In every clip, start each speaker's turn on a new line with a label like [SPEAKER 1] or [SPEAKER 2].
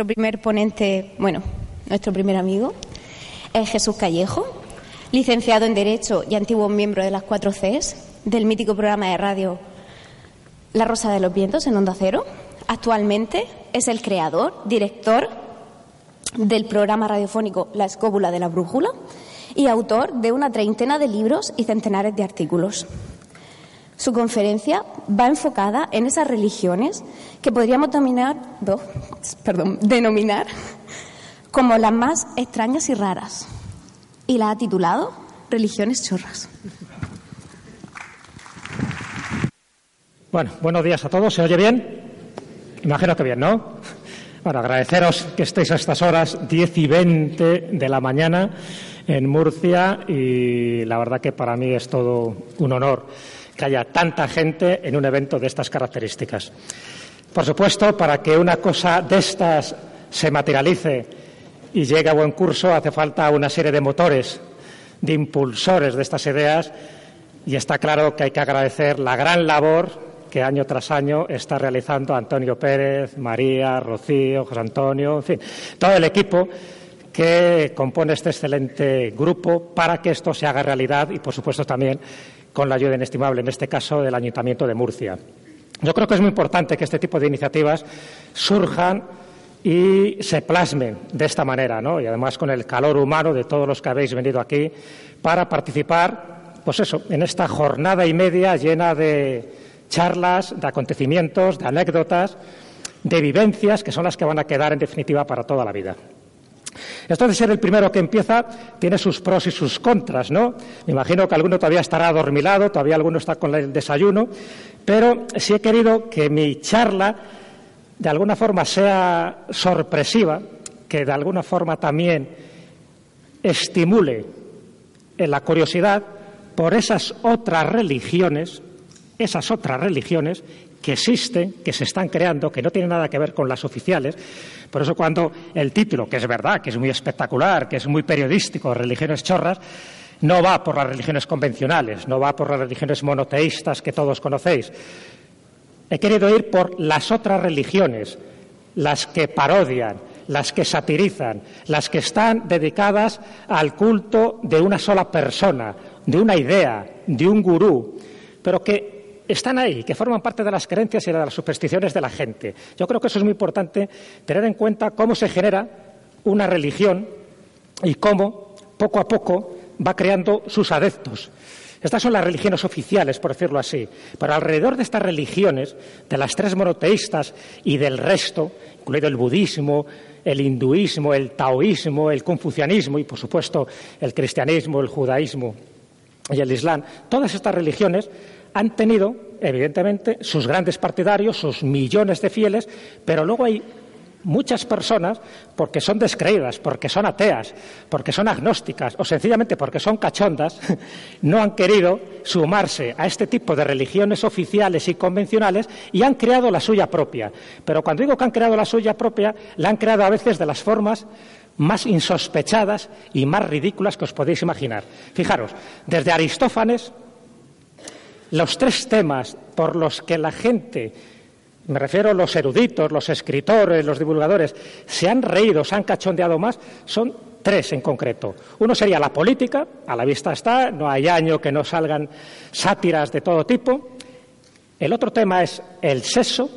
[SPEAKER 1] Nuestro primer ponente, bueno, nuestro primer amigo, es Jesús Callejo, licenciado en Derecho y antiguo miembro de las cuatro Cs del mítico programa de radio La Rosa de los Vientos en Onda Cero. Actualmente es el creador, director del programa radiofónico La Escóbula de la Brújula y autor de una treintena de libros y centenares de artículos. Su conferencia va enfocada en esas religiones que podríamos dominar, perdón, denominar como las más extrañas y raras. Y la ha titulado Religiones chorras.
[SPEAKER 2] Bueno, buenos días a todos. ¿Se oye bien? Imagino que bien, ¿no? Bueno, agradeceros que estéis a estas horas, 10 y 20 de la mañana, en Murcia y la verdad que para mí es todo un honor que haya tanta gente en un evento de estas características. Por supuesto, para que una cosa de estas se materialice y llegue a buen curso, hace falta una serie de motores, de impulsores de estas ideas y está claro que hay que agradecer la gran labor que año tras año está realizando Antonio Pérez, María, Rocío, José Antonio, en fin, todo el equipo que compone este excelente grupo para que esto se haga realidad y, por supuesto, también con la ayuda inestimable, en este caso, del Ayuntamiento de Murcia. Yo creo que es muy importante que este tipo de iniciativas surjan y se plasmen de esta manera, ¿no? Y además con el calor humano de todos los que habéis venido aquí para participar, pues eso, en esta jornada y media llena de charlas, de acontecimientos, de anécdotas, de vivencias que son las que van a quedar en definitiva para toda la vida. Esto de ser el primero que empieza tiene sus pros y sus contras, ¿no? Me imagino que alguno todavía estará adormilado, todavía alguno está con el desayuno, pero sí he querido que mi charla de alguna forma sea sorpresiva, que de alguna forma también estimule la curiosidad por esas otras religiones esas otras religiones que existen, que se están creando, que no tienen nada que ver con las oficiales. Por eso cuando el título, que es verdad, que es muy espectacular, que es muy periodístico, religiones chorras, no va por las religiones convencionales, no va por las religiones monoteístas que todos conocéis. He querido ir por las otras religiones, las que parodian, las que satirizan, las que están dedicadas al culto de una sola persona, de una idea, de un gurú, pero que están ahí, que forman parte de las creencias y de las supersticiones de la gente. Yo creo que eso es muy importante, tener en cuenta cómo se genera una religión y cómo, poco a poco, va creando sus adeptos. Estas son las religiones oficiales, por decirlo así. Pero alrededor de estas religiones, de las tres monoteístas y del resto, incluido el budismo, el hinduismo, el taoísmo, el confucianismo y, por supuesto, el cristianismo, el judaísmo y el islam, todas estas religiones han tenido, evidentemente, sus grandes partidarios, sus millones de fieles, pero luego hay muchas personas, porque son descreídas, porque son ateas, porque son agnósticas o sencillamente porque son cachondas, no han querido sumarse a este tipo de religiones oficiales y convencionales y han creado la suya propia. Pero cuando digo que han creado la suya propia, la han creado a veces de las formas más insospechadas y más ridículas que os podéis imaginar. Fijaros, desde Aristófanes los tres temas por los que la gente, me refiero a los eruditos, los escritores, los divulgadores, se han reído, se han cachondeado más, son tres en concreto. Uno sería la política, a la vista está, no hay año que no salgan sátiras de todo tipo. El otro tema es el sexo,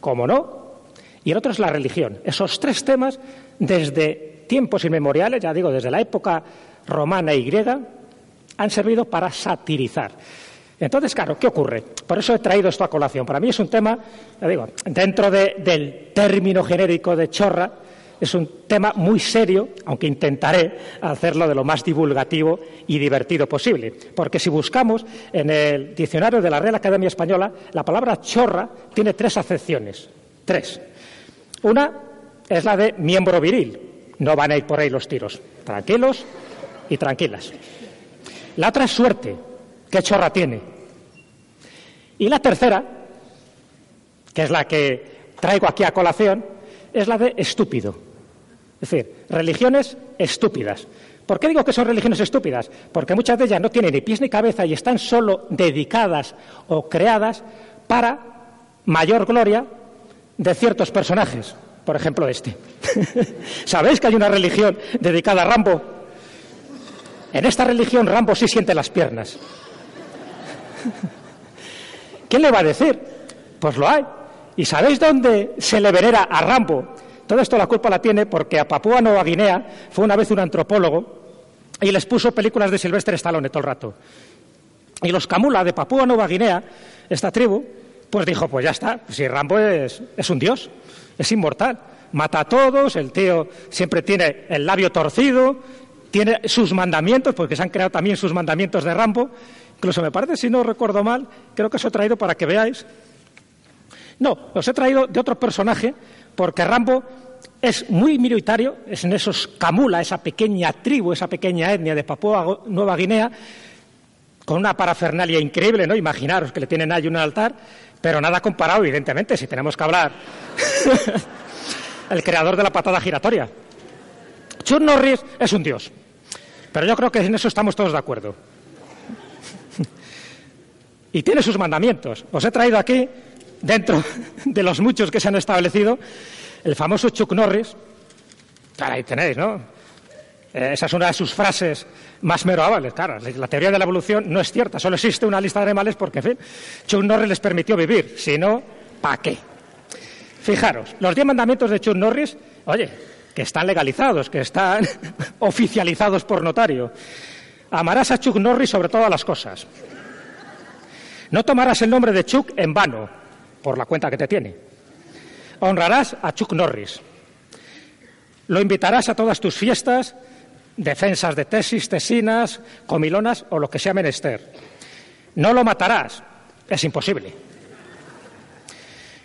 [SPEAKER 2] como no, y el otro es la religión. Esos tres temas, desde tiempos inmemoriales, ya digo, desde la época romana y griega, han servido para satirizar. Entonces, claro, ¿qué ocurre? Por eso he traído esto a colación. Para mí es un tema, ya digo, dentro del término genérico de chorra, es un tema muy serio, aunque intentaré hacerlo de lo más divulgativo y divertido posible. Porque si buscamos en el diccionario de la Real Academia Española, la palabra chorra tiene tres acepciones. Tres. Una es la de miembro viril. No van a ir por ahí los tiros. Tranquilos y tranquilas. La otra es suerte ¿Qué chorra tiene? Y la tercera, que es la que traigo aquí a colación, es la de estúpido. Es decir, religiones estúpidas. ¿Por qué digo que son religiones estúpidas? Porque muchas de ellas no tienen ni pies ni cabeza y están solo dedicadas o creadas para mayor gloria de ciertos personajes. por ejemplo este. ¿Sabéis que hay una religión dedicada a Rambo? En esta religión Rambo sí siente las piernas. ¿Quién le va a decir? Pues lo hay. ¿Y sabéis dónde se le venera a Rambo? Todo esto la culpa la tiene porque a Papúa Nueva Guinea fue una vez un antropólogo y les puso películas de Silvestre Stallone todo el rato. Y los Kamula de Papúa Nueva Guinea, esta tribu, pues dijo, pues ya está, si Rambo es un dios, es inmortal, mata a todos, el tío siempre tiene el labio torcido, tiene sus mandamientos, porque se han creado también sus mandamientos de Rambo, incluso me parece, si no recuerdo mal, creo que os he traído para que veáis. No, os he traído de otro personaje, porque Rambo es muy minoritario, es en esos Kamula, esa pequeña tribu, esa pequeña etnia de Papúa Nueva Guinea, con una parafernalia increíble, ¿no? Imaginaros que le tienen ahí un altar, pero nada comparado, evidentemente, si tenemos que hablar. el creador de la patada giratoria. Chuck Norris es un dios, pero yo creo que en eso estamos todos de acuerdo. y tiene sus mandamientos. Os he traído aquí, dentro de los muchos que se han establecido, el famoso Chuck Norris. Ahí tenéis, ¿no? Eh, esa es una de sus frases más meroables. Claro, la teoría de la evolución no es cierta, solo existe una lista de animales porque, en fin, Chuck Norris les permitió vivir. Si no, ¿para qué? Fijaros, los diez mandamientos de Chuck Norris, oye, que están legalizados, que están oficializados por notario. Amarás a Chuck Norris sobre todas las cosas. No tomarás el nombre de Chuck en vano, por la cuenta que te tiene. Honrarás a Chuck Norris. Lo invitarás a todas tus fiestas, defensas de tesis, tesinas, comilonas o lo que sea menester. No lo matarás. Es imposible.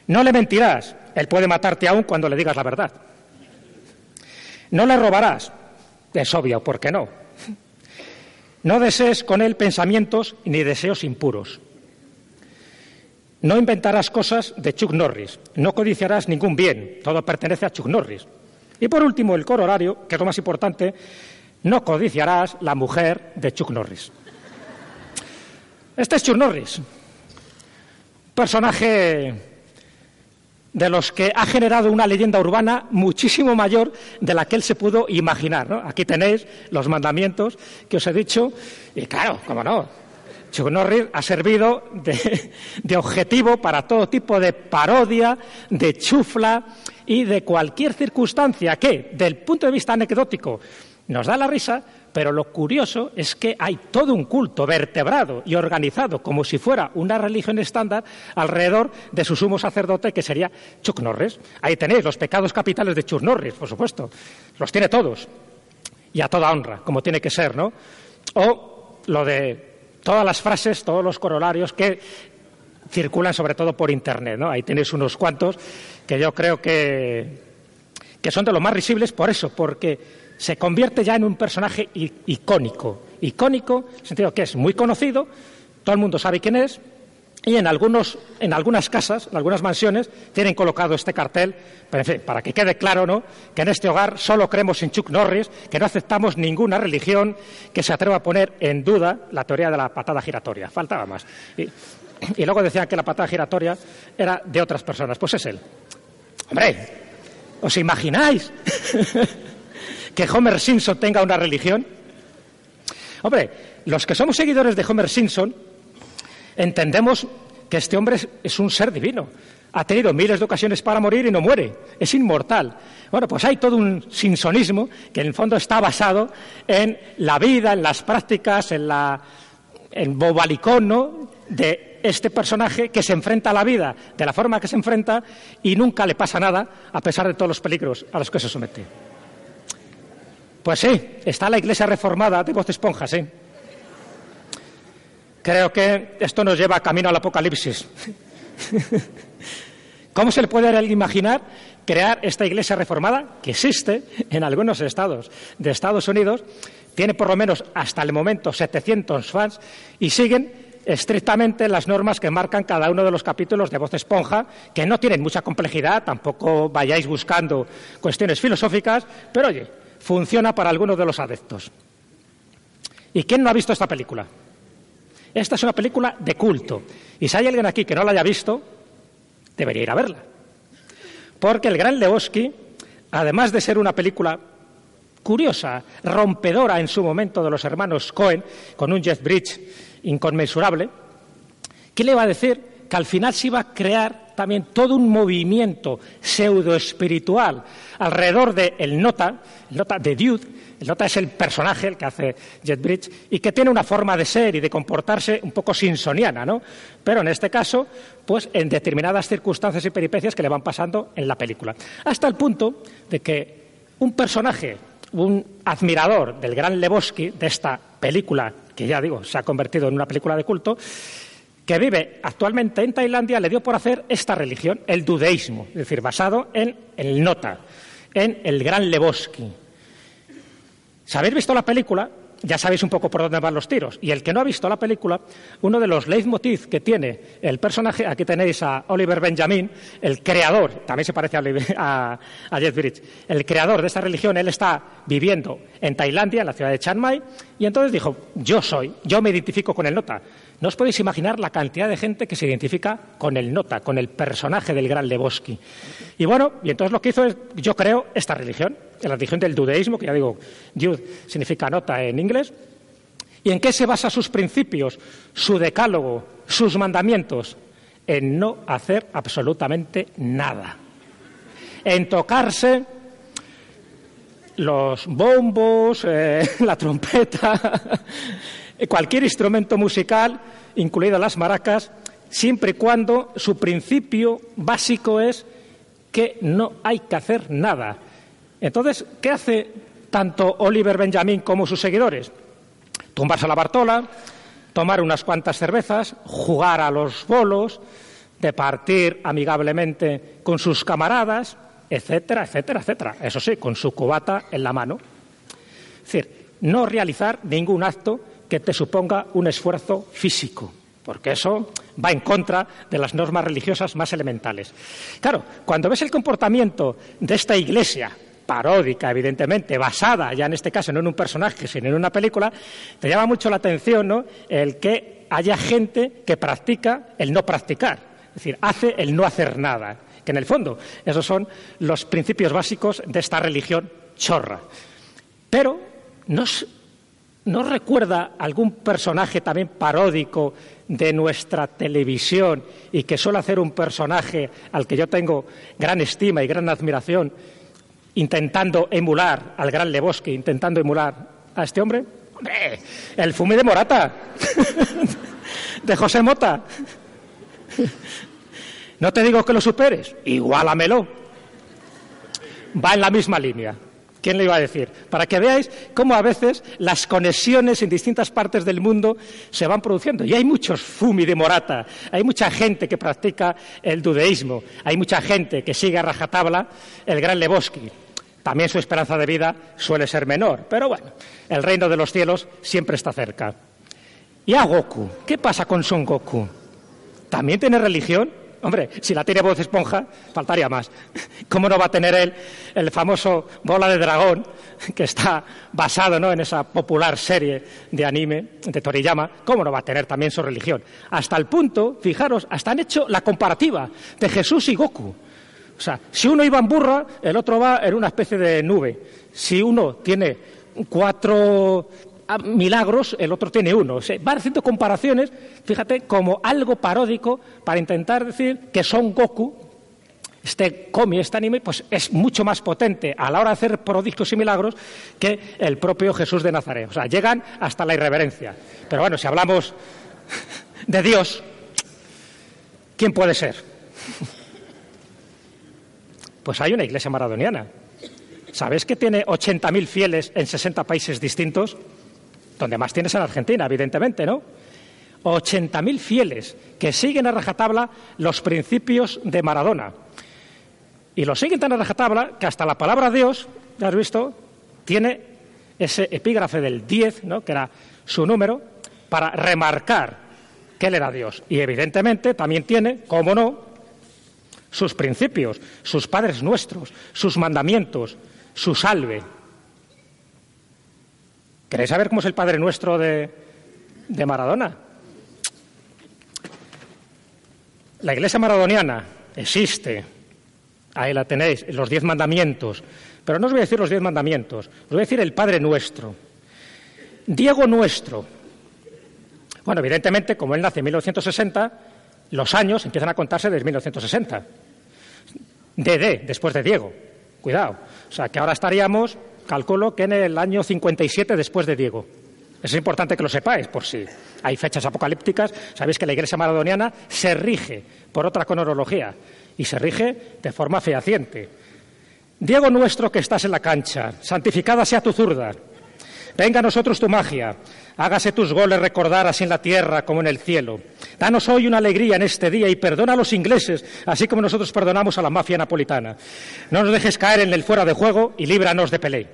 [SPEAKER 2] No le mentirás. Él puede matarte aún cuando le digas la verdad. No le robarás. Es obvio, ¿por qué no? No desees con él pensamientos ni deseos impuros. No inventarás cosas de Chuck Norris. No codiciarás ningún bien. Todo pertenece a Chuck Norris. Y por último, el horario, que es lo más importante, no codiciarás la mujer de Chuck Norris. Este es Chuck Norris, personaje de los que ha generado una leyenda urbana muchísimo mayor de la que él se pudo imaginar. Aquí tenéis los mandamientos que os he dicho, y claro, cómo no, Chuck ha servido de, de, objetivo para todo tipo de parodia, de chufla y de cualquier circunstancia que, del punto de vista anecdótico, nos da la risa, pero lo curioso es que hay todo un culto vertebrado y organizado como si fuera una religión estándar alrededor de su sumo sacerdote que sería Chuck Norris. Ahí tenéis los pecados capitales de Chuck Norris, por supuesto. Los tiene todos. Y a toda honra, como tiene que ser, ¿no? O lo de todas las frases, todos los corolarios que circulan sobre todo por Internet, ¿no? Ahí tenéis unos cuantos que yo creo que, que son de los más risibles por eso, porque se convierte ya en un personaje icónico. Icónico, en el sentido que es muy conocido, todo el mundo sabe quién es, y en, algunos, en algunas casas, en algunas mansiones, tienen colocado este cartel, en fin, para que quede claro, ¿no?, que en este hogar solo creemos en Chuck Norris, que no aceptamos ninguna religión que se atreva a poner en duda la teoría de la patada giratoria. Faltaba más. Y, y luego decían que la patada giratoria era de otras personas. Pues es él. Hombre, ¿os imagináis? que Homer Simpson tenga una religión? Hombre, los que somos seguidores de Homer Simpson entendemos que este hombre es un ser divino. Ha tenido miles de ocasiones para morir y no muere. Es inmortal. Bueno, pues hay todo un simpsonismo que en el fondo está basado en la vida, en las prácticas, en la en bobalicón de este personaje que se enfrenta a la vida de la forma que se enfrenta y nunca le pasa nada a pesar de todos los peligros a los que se somete. Pues sí, está la iglesia reformada de voz esponjas, ¿sí? Creo que esto nos lleva camino al apocalipsis. ¿Cómo se le puede imaginar crear esta iglesia reformada que existe en algunos estados de Estados Unidos? Tiene por lo menos hasta el momento 700 fans y siguen estrictamente las normas que marcan cada uno de los capítulos de Voz Esponja, que no tienen mucha complejidad, tampoco vayáis buscando cuestiones filosóficas, pero oye, funciona para algunos de los adeptos. ¿Y quién no ha visto esta película? Esta es una película de culto. Y si hay alguien aquí que no la haya visto, debería ir a verla. Porque El Gran Lebowski, además de ser una película curiosa, rompedora en su momento de los hermanos Cohen, con un Jeff Bridge inconmensurable, ¿qué le va a decir? Que al final se iba a crear también todo un movimiento pseudo-espiritual alrededor de el Nota, el Nota de Dude, el Nota es el personaje, el que hace Jet Bridge, y que tiene una forma de ser y de comportarse un poco sinsoniana, ¿no? Pero en este caso, pues en determinadas circunstancias y peripecias que le van pasando en la película. Hasta el punto de que un personaje un admirador del gran Lebowski, de esta película, que ya digo, se ha convertido en una película de culto, que vive actualmente en Tailandia, le dio por hacer esta religión, el dudeísmo, es decir, basado en el Nota, en el gran Lebowski. Si habéis visto la película, ya sabéis un poco por dónde van los tiros. Y el que no ha visto la película, uno de los leitmotiv que tiene el personaje, aquí tenéis a Oliver Benjamin, el creador, también se parece a, a, Jeff Bridge, el creador de esta religión, él está viviendo en Tailandia, en la ciudad de Chiang Mai, y entonces dijo, yo soy, yo me identifico con el nota. No os podéis imaginar la cantidad de gente que se identifica con el nota, con el personaje del gran Lebowski. Y bueno, y entonces lo que hizo es, yo creo, esta religión la religión del dudeísmo, que ya digo, Yud significa nota en inglés. ¿Y en qué se basa sus principios, su decálogo, sus mandamientos? En no hacer absolutamente nada. En tocarse los bombos, eh, la trompeta, cualquier instrumento musical, incluidas las maracas, siempre y cuando su principio básico es que no hay que hacer nada. Entonces, ¿qué hace tanto Oliver Benjamin como sus seguidores? Tumbarse a la Bartola, tomar unas cuantas cervezas, jugar a los bolos, departir amigablemente con sus camaradas, etcétera, etcétera, etcétera. Eso sí, con su cubata en la mano. Es decir, no realizar ningún acto que te suponga un esfuerzo físico, porque eso va en contra de las normas religiosas más elementales. Claro, cuando ves el comportamiento de esta iglesia paródica, evidentemente, basada ya en este caso no en un personaje, sino en una película, te llama mucho la atención ¿no? el que haya gente que practica el no practicar, es decir, hace el no hacer nada, que en el fondo esos son los principios básicos de esta religión chorra. Pero ¿no recuerda algún personaje también paródico de nuestra televisión y que suele hacer un personaje al que yo tengo gran estima y gran admiración intentando emular al gran Lebowski, intentando emular a este hombre? ¡Hombre! El fume de Morata, de José Mota. No te digo que lo superes, igualamelo. Va en la misma línea. ¿Quién le iba a decir? Para que veáis cómo a veces las conexiones en distintas partes del mundo se van produciendo. Y hay muchos fumi de morata, hay mucha gente que practica el dudeísmo, hay mucha gente que sigue a rajatabla el gran Lebowski. También su esperanza de vida suele ser menor, pero bueno, el reino de los cielos siempre está cerca. ¿Y a Goku? ¿Qué pasa con Son Goku? ¿También tiene religión? Hombre, si la tiene voz esponja, faltaría más. ¿Cómo no va a tener él el famoso Bola de Dragón, que está basado ¿no? en esa popular serie de anime de Toriyama? ¿Cómo no va a tener también su religión? Hasta el punto, fijaros, hasta han hecho la comparativa de Jesús y Goku. O sea, si uno iba en burra, el otro va en una especie de nube. Si uno tiene cuatro milagros, el otro tiene uno. O sea, van haciendo comparaciones, fíjate, como algo paródico para intentar decir que Son Goku, este cómic, este anime, pues es mucho más potente a la hora de hacer prodigios y milagros que el propio Jesús de Nazaret. O sea, llegan hasta la irreverencia. Pero bueno, si hablamos de Dios, ¿quién puede ser? Pues hay una iglesia maradoniana. ¿Sabes que tiene 80.000 fieles en 60 países distintos? Donde más tienes en Argentina, evidentemente, ¿no? 80.000 fieles que siguen a rajatabla los principios de Maradona. Y lo siguen tan a rajatabla que hasta la palabra Dios, ya has visto, tiene ese epígrafe del 10, ¿no? que era su número, para remarcar que él era Dios. Y evidentemente también tiene, como no, sus principios, sus padres nuestros, sus mandamientos, su salve. ¿Queréis saber cómo es el Padre Nuestro de, de Maradona? La Iglesia maradoniana existe, Ahí la tenéis, los diez mandamientos. Pero no os voy a decir los diez mandamientos, os voy a decir el Padre Nuestro. Diego Nuestro. Bueno, evidentemente, como él nace en 1960, los años empiezan a contarse desde 1960. DD, después de Diego. Cuidado. O sea, que ahora estaríamos, calculo que en el año 57 después de Diego. Es importante que lo sepáis, por si hay fechas apocalípticas. Sabéis que la Iglesia maradoniana se rige por otra cronología y se rige de forma fehaciente. Diego nuestro que estás en la cancha, santificada sea tu zurda. Venga a nosotros tu magia, hágase tus goles recordar así en la tierra como en el cielo. Danos hoy una alegría en este día y perdona a los ingleses, así como nosotros perdonamos a la mafia napolitana. No nos dejes caer en el fuera de juego y líbranos de Pelé.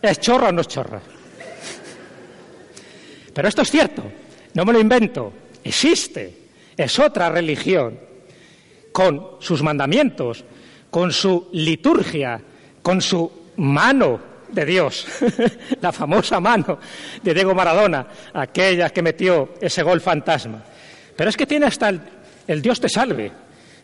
[SPEAKER 2] ¿Es chorra o no es chorra? Pero esto es cierto, no me lo invento, existe, es otra religión, con sus mandamientos, con su liturgia, con su mano de Dios, la famosa mano de Diego Maradona, aquella que metió ese gol fantasma. Pero es que tiene hasta el, el Dios te salve,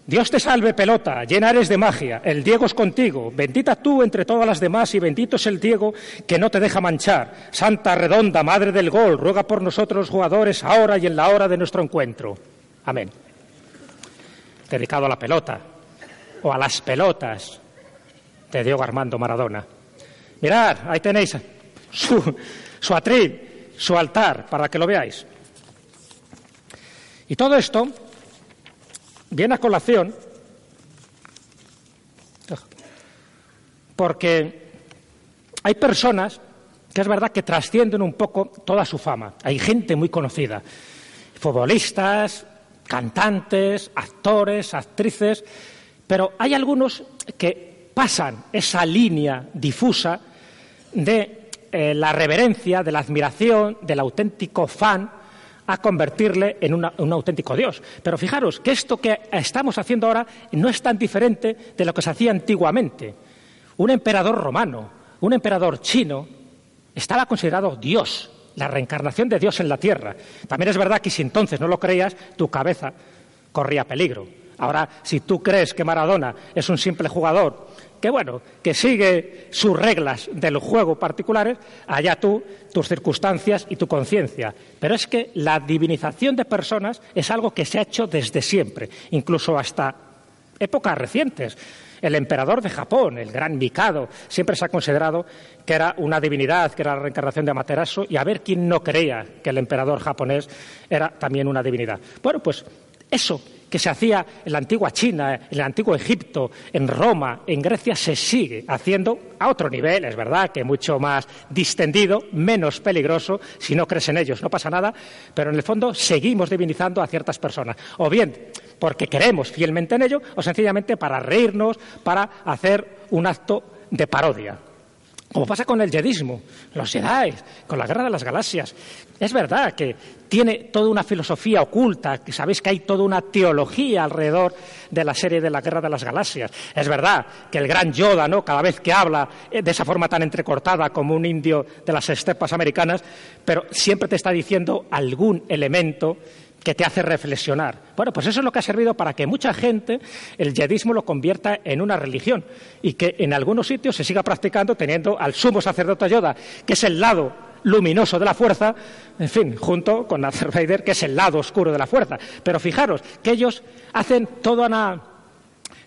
[SPEAKER 2] Dios te salve, pelota, llena eres de magia, el Diego es contigo, bendita tú entre todas las demás y bendito es el Diego que no te deja manchar. Santa redonda, madre del gol, ruega por nosotros jugadores ahora y en la hora de nuestro encuentro. Amén. Dedicado a la pelota o a las pelotas de Diego Armando Maradona. Mirad, ahí tenéis su, su atril, su altar, para que lo veáis. Y todo esto viene a colación porque hay personas que es verdad que trascienden un poco toda su fama. Hay gente muy conocida, futbolistas, cantantes, actores, actrices, pero hay algunos que pasan esa línea difusa de eh, la reverencia, de la admiración, del auténtico fan a convertirle en un auténtico Dios. Pero fijaros que esto que estamos haciendo ahora no es tan diferente de lo que se hacía antiguamente. Un emperador romano, un emperador chino, estaba considerado Dios, la reencarnación de Dios en la tierra. También es verdad que si entonces no lo creías, tu cabeza corría peligro. Ahora, si tú crees que Maradona es un simple jugador que bueno, que sigue sus reglas del juego particulares, allá tú, tus circunstancias y tu conciencia. Pero es que la divinización de personas es algo que se ha hecho desde siempre, incluso hasta épocas recientes. El emperador de Japón, el gran Mikado, siempre se ha considerado que era una divinidad, que era la reencarnación de Amaterasu, y a ver quién no creía que el emperador japonés era también una divinidad. Bueno, pues eso que se hacía en la antigua China, en el antiguo Egipto, en Roma, en Grecia, se sigue haciendo a otro nivel, es verdad que mucho más distendido, menos peligroso, si no crees en ellos no pasa nada, pero en el fondo seguimos divinizando a ciertas personas. O bien porque creemos fielmente en ello, o sencillamente para reírnos, para hacer un acto de parodia. Como pasa con el yedismo, los Jedi, con la guerra de las galaxias. Es verdad que tiene toda una filosofía oculta, que sabéis que hay toda una teología alrededor de la serie de la guerra de las galaxias. Es verdad que el gran Yoda, ¿no? cada vez que habla eh, de esa forma tan entrecortada como un indio de las estepas americanas, pero siempre te está diciendo algún elemento que te hace reflexionar. Bueno, pues eso es lo que ha servido para que mucha gente el yedismo lo convierta en una religión y que en algunos sitios se siga practicando teniendo al sumo sacerdote Yoda, que es el lado luminoso de la fuerza, en fin, junto con Darth Vader, que es el lado oscuro de la fuerza. Pero fijaros que ellos hacen toda una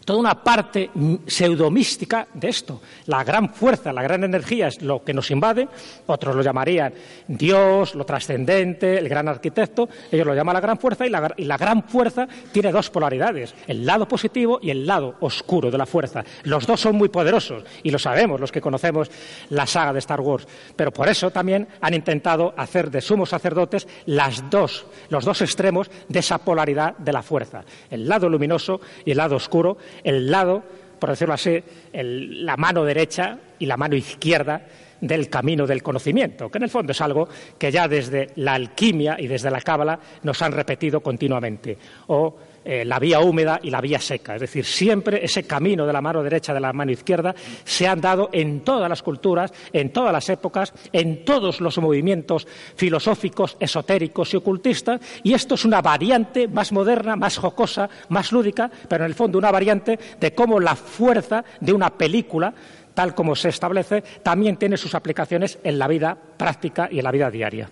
[SPEAKER 2] toda una parte pseudomística de esto. La gran fuerza, la gran energía es lo que nos invade, otros lo llamarían Dios, lo trascendente, el gran arquitecto, ellos lo llaman la gran fuerza y la, gran fuerza tiene dos polaridades, el lado positivo y el lado oscuro de la fuerza. Los dos son muy poderosos y lo sabemos los que conocemos la saga de Star Wars, pero por eso también han intentado hacer de sumos sacerdotes los dos extremos de esa polaridad de la fuerza, el lado luminoso y el lado oscuro, el lado, por decirlo así, la mano derecha y la mano izquierda del camino del conocimiento, que en el fondo es algo que ya desde la alquimia y desde la cábala nos han repetido continuamente. O eh, la vía húmeda y la vía seca. Es decir, siempre ese camino de la mano derecha de la mano izquierda se han dado en todas las culturas, en todas las épocas, en todos los movimientos filosóficos, esotéricos y ocultistas, y esto es una variante más moderna, más jocosa, más lúdica, pero en el fondo una variante de cómo la fuerza de una película tal como se establece, también tiene sus aplicaciones en la vida práctica y en la vida diaria.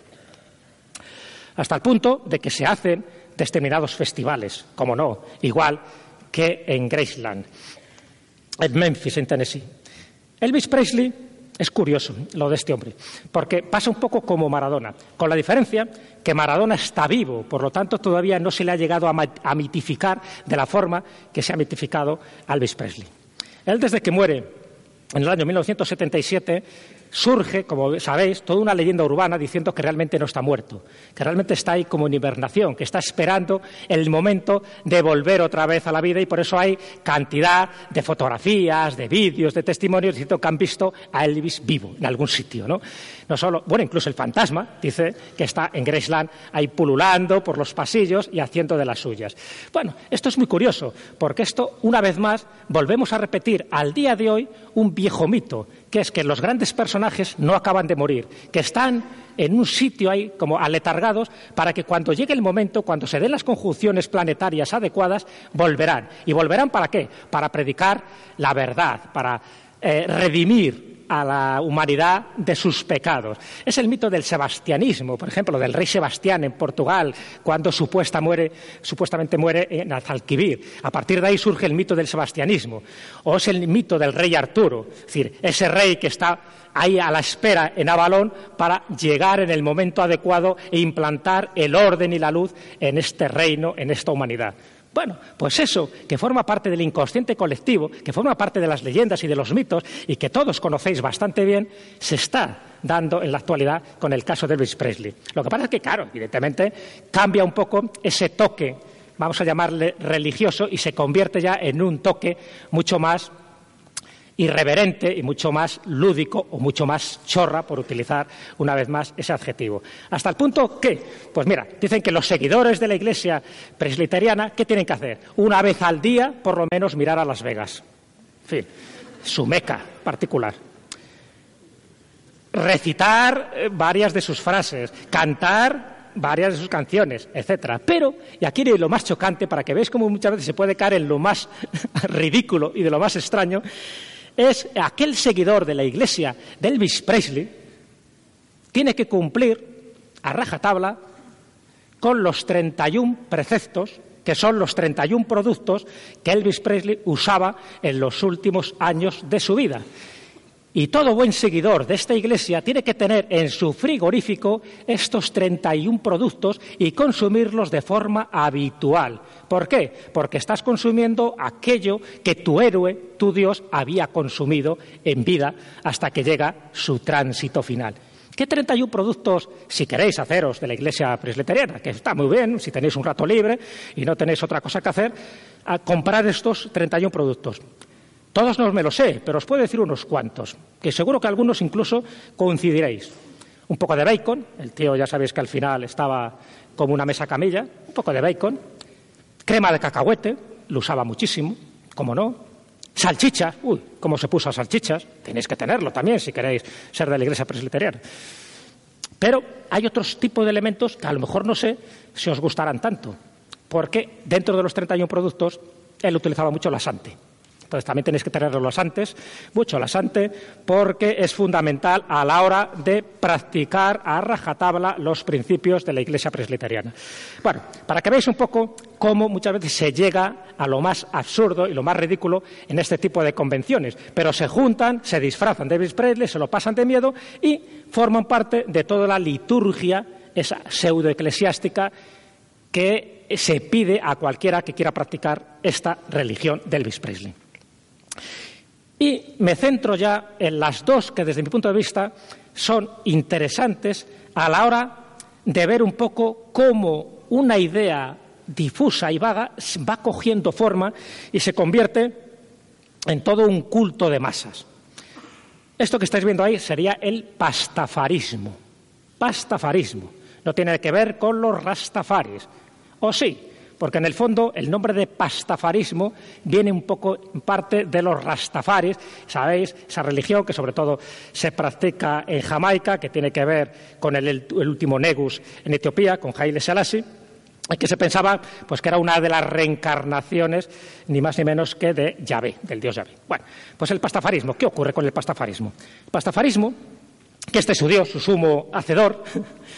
[SPEAKER 2] Hasta el punto de que se hacen determinados festivales, como no, igual que en Graceland, en Memphis, en Tennessee. Elvis Presley es curioso lo de este hombre, porque pasa un poco como Maradona, con la diferencia que Maradona está vivo, por lo tanto todavía no se le ha llegado a, mitificar de la forma que se ha mitificado a Elvis Presley. Él desde que muere en el año 1977 surge, como sabéis, toda una leyenda urbana diciendo que realmente no está muerto, que realmente está ahí como en hibernación, que está esperando el momento de volver otra vez a la vida y por eso hay cantidad de fotografías, de vídeos, de testimonios diciendo que han visto a Elvis vivo en algún sitio, ¿no? No solo, bueno, incluso el fantasma dice que está en Graceland ahí pululando por los pasillos y haciendo de las suyas. Bueno, esto es muy curioso, porque esto, una vez más, volvemos a repetir al día de hoy un viejo mito, que es que los grandes personajes no acaban de morir, que están en un sitio ahí como aletargados para que cuando llegue el momento, cuando se den las conjunciones planetarias adecuadas, volverán. ¿Y volverán para qué? Para predicar la verdad, para eh, redimir a la humanidad de sus pecados. Es el mito del sebastianismo, por ejemplo, del rey Sebastián en Portugal, cuando supuestamente muere en Azalquivir. A partir de ahí surge el mito del sebastianismo. O es el mito del rey Arturo, es decir, ese rey que está ahí a la espera en Avalón para llegar en el momento adecuado e implantar el orden y la luz en este reino, en esta humanidad. Bueno, pues eso, que forma parte del inconsciente colectivo, que forma parte de las leyendas y de los mitos y que todos conocéis bastante bien, se está dando en la actualidad con el caso de Elvis Presley. Lo que pasa es que, claro, evidentemente cambia un poco ese toque, vamos a llamarle religioso, y se convierte ya en un toque mucho más irreverente y mucho más lúdico o mucho más chorra, por utilizar una vez más ese adjetivo. Hasta el punto que, pues mira, dicen que los seguidores de la Iglesia presbiteriana, ¿qué tienen que hacer? Una vez al día, por lo menos, mirar a Las Vegas. En fin, su meca particular. Recitar eh, varias de sus frases, cantar varias de sus canciones, etcétera. Pero, y aquí lo más chocante, para que veáis cómo muchas veces se puede caer en lo más ridículo y de lo más extraño, es aquel seguidor de la iglesia de Elvis Presley, tiene que cumplir a rajatabla con los 31 preceptos, que son los 31 productos que Elvis Presley usaba en los últimos años de su vida. Y todo buen seguidor de esta iglesia tiene que tener en su frigorífico estos 31 productos y consumirlos de forma habitual. ¿Por qué? Porque estás consumiendo aquello que tu héroe, tu Dios, había consumido en vida hasta que llega su tránsito final. ¿Qué 31 productos, si queréis haceros de la iglesia presbiteriana? Que está muy bien, si tenéis un rato libre y no tenéis otra cosa que hacer, a comprar estos 31 productos. Todos no me lo sé, pero os puedo decir unos cuantos, que seguro que algunos incluso coincidiréis. Un poco de bacon, el tío ya sabéis que al final estaba como una mesa camilla, un poco de bacon, crema de cacahuete, lo usaba muchísimo, como no, salchichas, uy, cómo se puso a salchichas, tenéis que tenerlo también si queréis ser de la iglesia presbiteriana. Pero hay otros tipos de elementos que a lo mejor no sé si os gustarán tanto, porque dentro de los 31 productos él utilizaba mucho la sante. Entonces también tenéis que tenerlo los antes, mucho las antes, porque es fundamental a la hora de practicar a rajatabla los principios de la Iglesia presbiteriana. Bueno, para que veáis un poco cómo muchas veces se llega a lo más absurdo y lo más ridículo en este tipo de convenciones, pero se juntan, se disfrazan de Presley, se lo pasan de miedo y forman parte de toda la liturgia, esa pseudo-eclesiástica que se pide a cualquiera que quiera practicar esta religión de Elvis Presley. Y me centro ya en las dos que desde mi punto de vista son interesantes a la hora de ver un poco cómo una idea difusa y vaga va cogiendo forma y se convierte en todo un culto de masas. Esto que estáis viendo ahí sería el pastafarismo. Pastafarismo. No tiene que ver con los rastafaris. ¿O sí? Porque en el fondo el nombre de pastafarismo viene un poco en parte de los rastafaris, sabéis, esa religión que sobre todo se practica en Jamaica, que tiene que ver con el, último Negus en Etiopía, con Haile Selassie que se pensaba pues, que era una de las reencarnaciones, ni más ni menos que de Yahvé, del dios Yahvé. Bueno, pues el pastafarismo, ¿qué ocurre con el pastafarismo? El pastafarismo, que este es su dios, su sumo hacedor,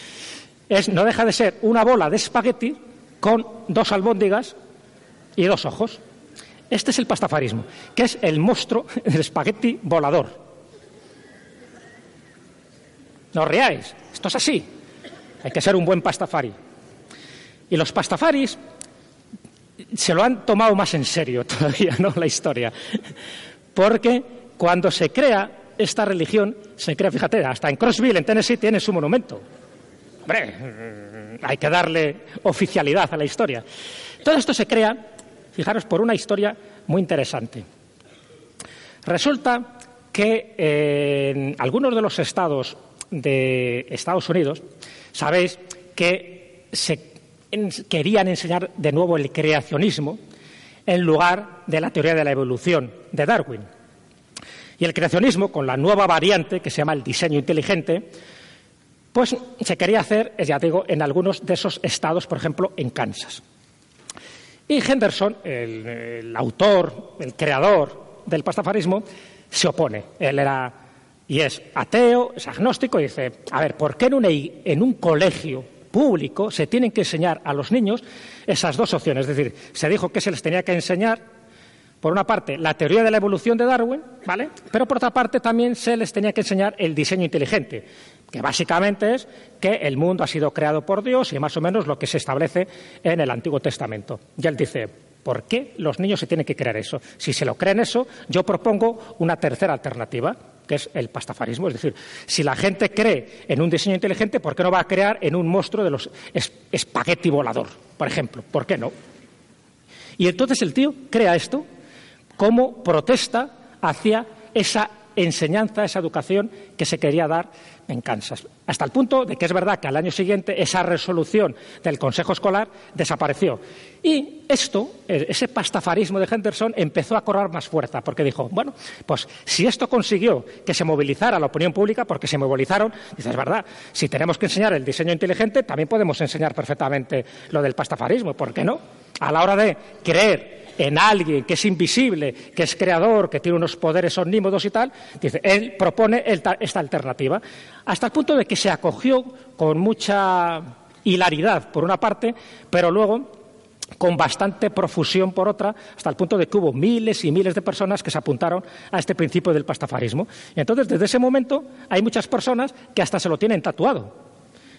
[SPEAKER 2] es, no deja de ser una bola de espagueti con dos albóndigas y dos ojos. Este es el pastafarismo, que es el monstruo del espagueti volador. No os reáis, esto es así. Hay que ser un buen pastafari. Y los pastafaris se lo han tomado más en serio todavía, ¿no? La historia. Porque cuando se crea esta religión, se crea, fíjate, hasta en Crossville, en Tennessee, tiene su monumento. Hombre, hay que darle oficialidad a la historia. Todo esto se crea, fijaros, por una historia muy interesante. Resulta que en algunos de los estados de Estados Unidos, sabéis que se querían enseñar de nuevo el creacionismo en lugar de la teoría de la evolución de Darwin. Y el creacionismo, con la nueva variante que se llama el diseño inteligente, pues se quería hacer, ya digo, en algunos de esos estados, por ejemplo, en Kansas. Y Henderson, el, autor, el creador del pastafarismo, se opone. Él era y es ateo, es agnóstico, y dice, a ver, ¿por qué en un colegio público se tienen que enseñar a los niños esas dos opciones. Es decir, se dijo que se les tenía que enseñar, por una parte, la teoría de la evolución de Darwin, ¿vale? Pero por otra parte también se les tenía que enseñar el diseño inteligente, que básicamente es que el mundo ha sido creado por Dios y más o menos lo que se establece en el Antiguo Testamento. Y él dice, ¿por qué los niños se tienen que creer eso? Si se lo creen eso, yo propongo una tercera alternativa que es el pastafarismo. Es decir, si la gente cree en un diseño inteligente, ¿por qué no va a crear en un monstruo de los espagueti volador, por ejemplo? ¿Por qué no? Y entonces el tío crea esto como protesta hacia esa enseñanza, esa educación que se quería dar en Kansas. Hasta el punto de que es verdad que al año siguiente esa resolución del Consejo Escolar desapareció. Y esto, eh, ese pastafarismo de Henderson, empezó a cobrar más fuerza, porque dijo, bueno, pues si esto consiguió que se movilizara la opinión pública, porque se movilizaron, dices, es verdad, si tenemos que enseñar el diseño inteligente, también podemos enseñar perfectamente lo del pastafarismo, ¿por qué no? A la hora de creer en alguien que es invisible, que es creador, que tiene unos poderes omnímodos y tal, dice, él propone esta alternativa, hasta el punto de que se acogió con mucha hilaridad, por una parte, pero luego con bastante profusión por otra, hasta el punto de que hubo miles y miles de personas que se apuntaron a este principio del pastafarismo. Y entonces, desde ese momento, hay muchas personas que hasta se lo tienen tatuado.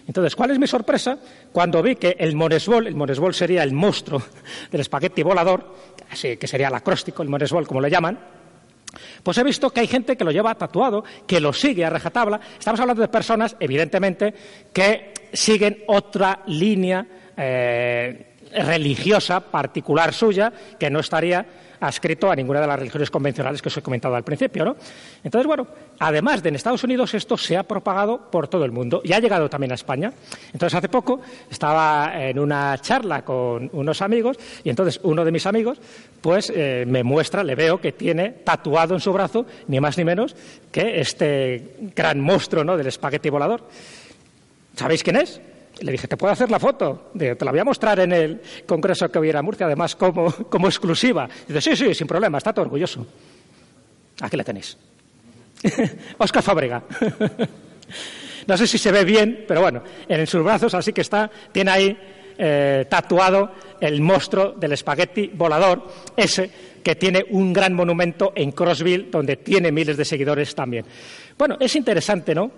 [SPEAKER 2] Entonces, ¿cuál es mi sorpresa? Cuando vi que el moresbol, el moresbol sería el monstruo del espagueti volador, que sería el acróstico, el moresbol como lo llaman, pues he visto que hay gente que lo lleva tatuado, que lo sigue a rajatabla. Estamos hablando de personas, evidentemente, que siguen otra línea eh, religiosa particular suya, que no estaría adscrito a ninguna de las religiones convencionales que os he comentado al principio. ¿no? Entonces, bueno, además de en Estados Unidos, esto se ha propagado por todo el mundo y ha llegado también a España. Entonces, hace poco estaba en una charla con unos amigos y entonces uno de mis amigos pues eh, me muestra, le veo que tiene tatuado en su brazo ni más ni menos que este gran monstruo ¿no? del espagueti volador. ¿Sabéis quién es? Le dije, ¿te puedo hacer la foto? te la voy a mostrar en el congreso que hubiera Murcia, además como, como exclusiva. dice, sí, sí, sin problema, está todo orgulloso. Aquí la tenéis. Oscar Fábrega. no sé si se ve bien, pero bueno, en sus brazos así que está, tiene ahí eh, tatuado el monstruo del espagueti volador, ese que tiene un gran monumento en Crossville, donde tiene miles de seguidores también. Bueno, es interesante, ¿no?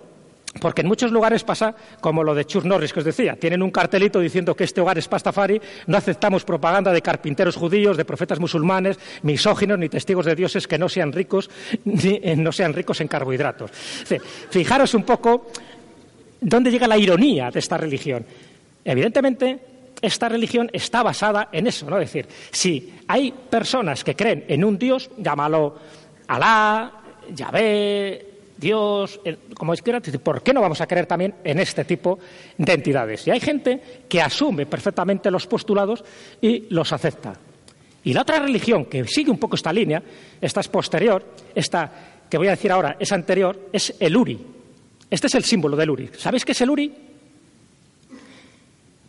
[SPEAKER 2] Porque en muchos lugares pasa como lo de Chur Norris que os decía. Tienen un cartelito diciendo que este hogar es pastafari, no aceptamos propaganda de carpinteros judíos, de profetas musulmanes, misóginos ni testigos de dioses que no sean ricos, ni, eh, no sean ricos en carbohidratos. Fijaros un poco dónde llega la ironía de esta religión. Evidentemente, esta religión está basada en eso, ¿no? Es decir, si hay personas que creen en un Dios, llámalo Alá, Yahvé, Dios, como es que ¿por qué no vamos a creer también en este tipo de entidades? Y hay gente que asume perfectamente los postulados y los acepta. Y la otra religión que sigue un poco esta línea, esta es posterior, esta que voy a decir ahora es anterior, es el Uri. Este es el símbolo del Uri. ¿Sabéis qué es el Uri?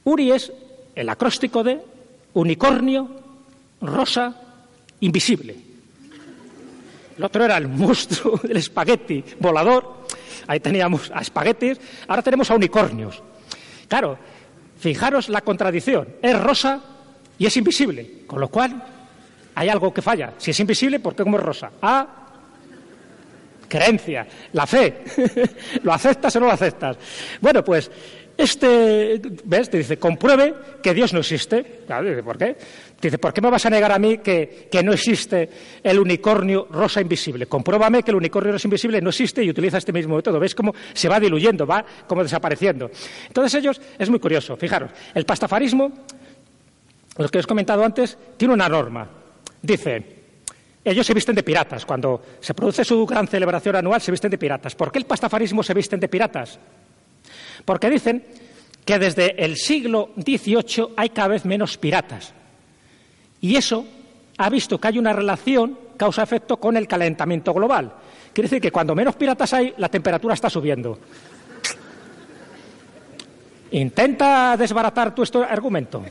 [SPEAKER 2] Uri es el acróstico de unicornio, rosa, invisible. El otro era el monstruo del espagueti volador. Ahí teníamos a espaguetis, ahora tenemos a unicornios. Claro, fijaros la contradicción. Es rosa y es invisible, con lo cual hay algo que falla. Si es invisible, ¿por qué como es rosa? Ah, creencia, la fe. ¿Lo aceptas o no lo aceptas? Bueno, pues este, ¿ves? Te dice, compruebe que Dios no existe. ¿por qué? Dice, ¿por qué me vas a negar a mí que, no existe el unicornio rosa invisible? Compruébame que el unicornio rosa invisible no existe y utiliza este mismo método. ¿Ves cómo se va diluyendo, va como desapareciendo? Entonces ellos, es muy curioso, fijaros, el pastafarismo, lo que os he comentado antes, tiene una norma. Dice, ellos se visten de piratas. Cuando se produce su gran celebración anual, se visten de piratas. ¿Por qué el pastafarismo se visten de piratas? Porque dicen que desde el siglo XVIII hay cada vez menos piratas. Y eso ha visto que hay una relación causa-efecto con el calentamiento global. Quiere decir que cuando menos piratas hay, la temperatura está subiendo. Intenta desbaratar tu argumento.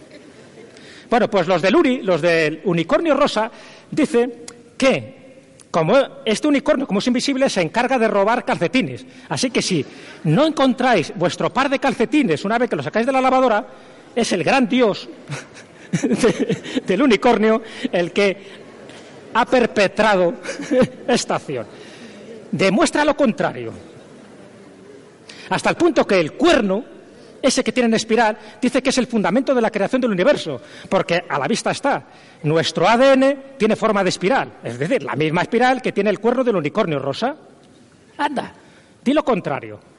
[SPEAKER 2] Bueno, pues los del URI, los del unicornio rosa, dicen que como este unicornio, como es invisible, se encarga de robar calcetines. Así que si no encontráis vuestro par de calcetines una vez que lo sacáis de la lavadora, es el gran dios del unicornio el que ha perpetrado esta acción. Demuestra lo contrario. Hasta el punto que el cuerno ese que tiene en espiral, dice que es el fundamento de la creación del universo, porque a la vista está, nuestro ADN tiene forma de espiral, es decir, la misma espiral que tiene el cuerno del unicornio rosa. Anda, di lo contrario.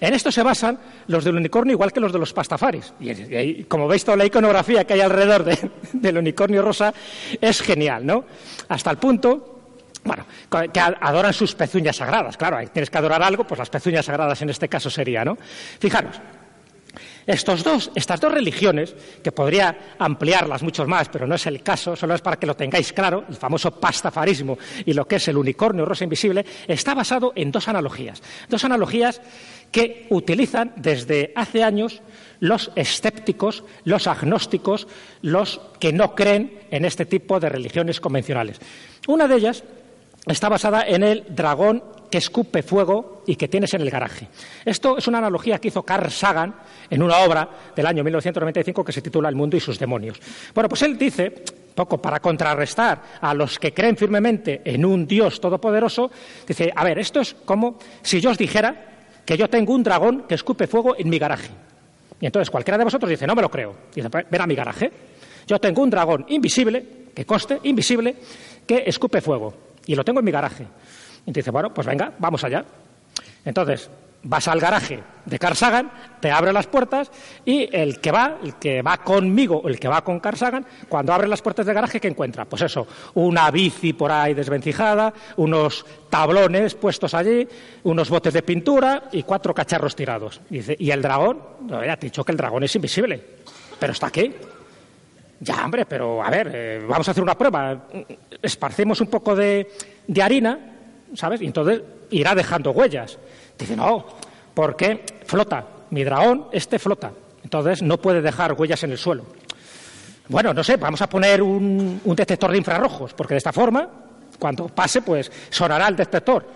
[SPEAKER 2] En esto se basan los del unicornio igual que los de los pastafaris. Y, como veis, toda la iconografía que hay alrededor del unicornio rosa es genial, ¿no? Hasta el punto bueno, que adoran sus pezuñas sagradas. Claro, tienes que adorar algo, pues las pezuñas sagradas en este caso sería, ¿no? Fijaros, estos dos, estas dos religiones, que podría ampliarlas mucho más, pero no es el caso, solo es para que lo tengáis claro, el famoso pastafarismo y lo que es el unicornio rosa invisible, está basado en dos analogías. Dos analogías que utilizan desde hace años los escépticos, los agnósticos, los que no creen en este tipo de religiones convencionales. Una de ellas está basada en el dragón que escupe fuego y que tienes en el garaje. Esto es una analogía que hizo Carl Sagan en una obra del año 1995 que se titula El mundo y sus demonios. Bueno, pues él dice, poco para contrarrestar a los que creen firmemente en un Dios todopoderoso, dice, a ver, esto es como si yo os dijera que yo tengo un dragón que escupe fuego en mi garaje. Y entonces cualquiera de vosotros dice, no me lo creo. Dice, ven a mi garaje. Yo tengo un dragón invisible, que coste, invisible, que escupe fuego. Y lo tengo en mi garaje. Y dice, bueno, pues venga, vamos allá. Entonces, vas al garaje de Carl Sagan, te abre las puertas y el que va, el que va conmigo, el que va con Carl Sagan, cuando abre las puertas del garaje, ¿qué encuentra? Pues eso, una bici por ahí desvencijada, unos tablones puestos allí, unos botes de pintura y cuatro cacharros tirados. Y, dice, ¿y el dragón? No, ya te he dicho que el dragón es invisible, pero está aquí. Ya, hombre, pero a ver, eh, vamos a hacer una prueba. Esparcemos un poco de, de harina ¿sabes? Y entonces irá dejando huellas. Dice, no, porque flota. Mi dragón, este flota. Entonces no puede dejar huellas en el suelo. Bueno, no sé, vamos a poner un, detector de infrarrojos, porque de esta forma, cuando pase, pues sonará el detector.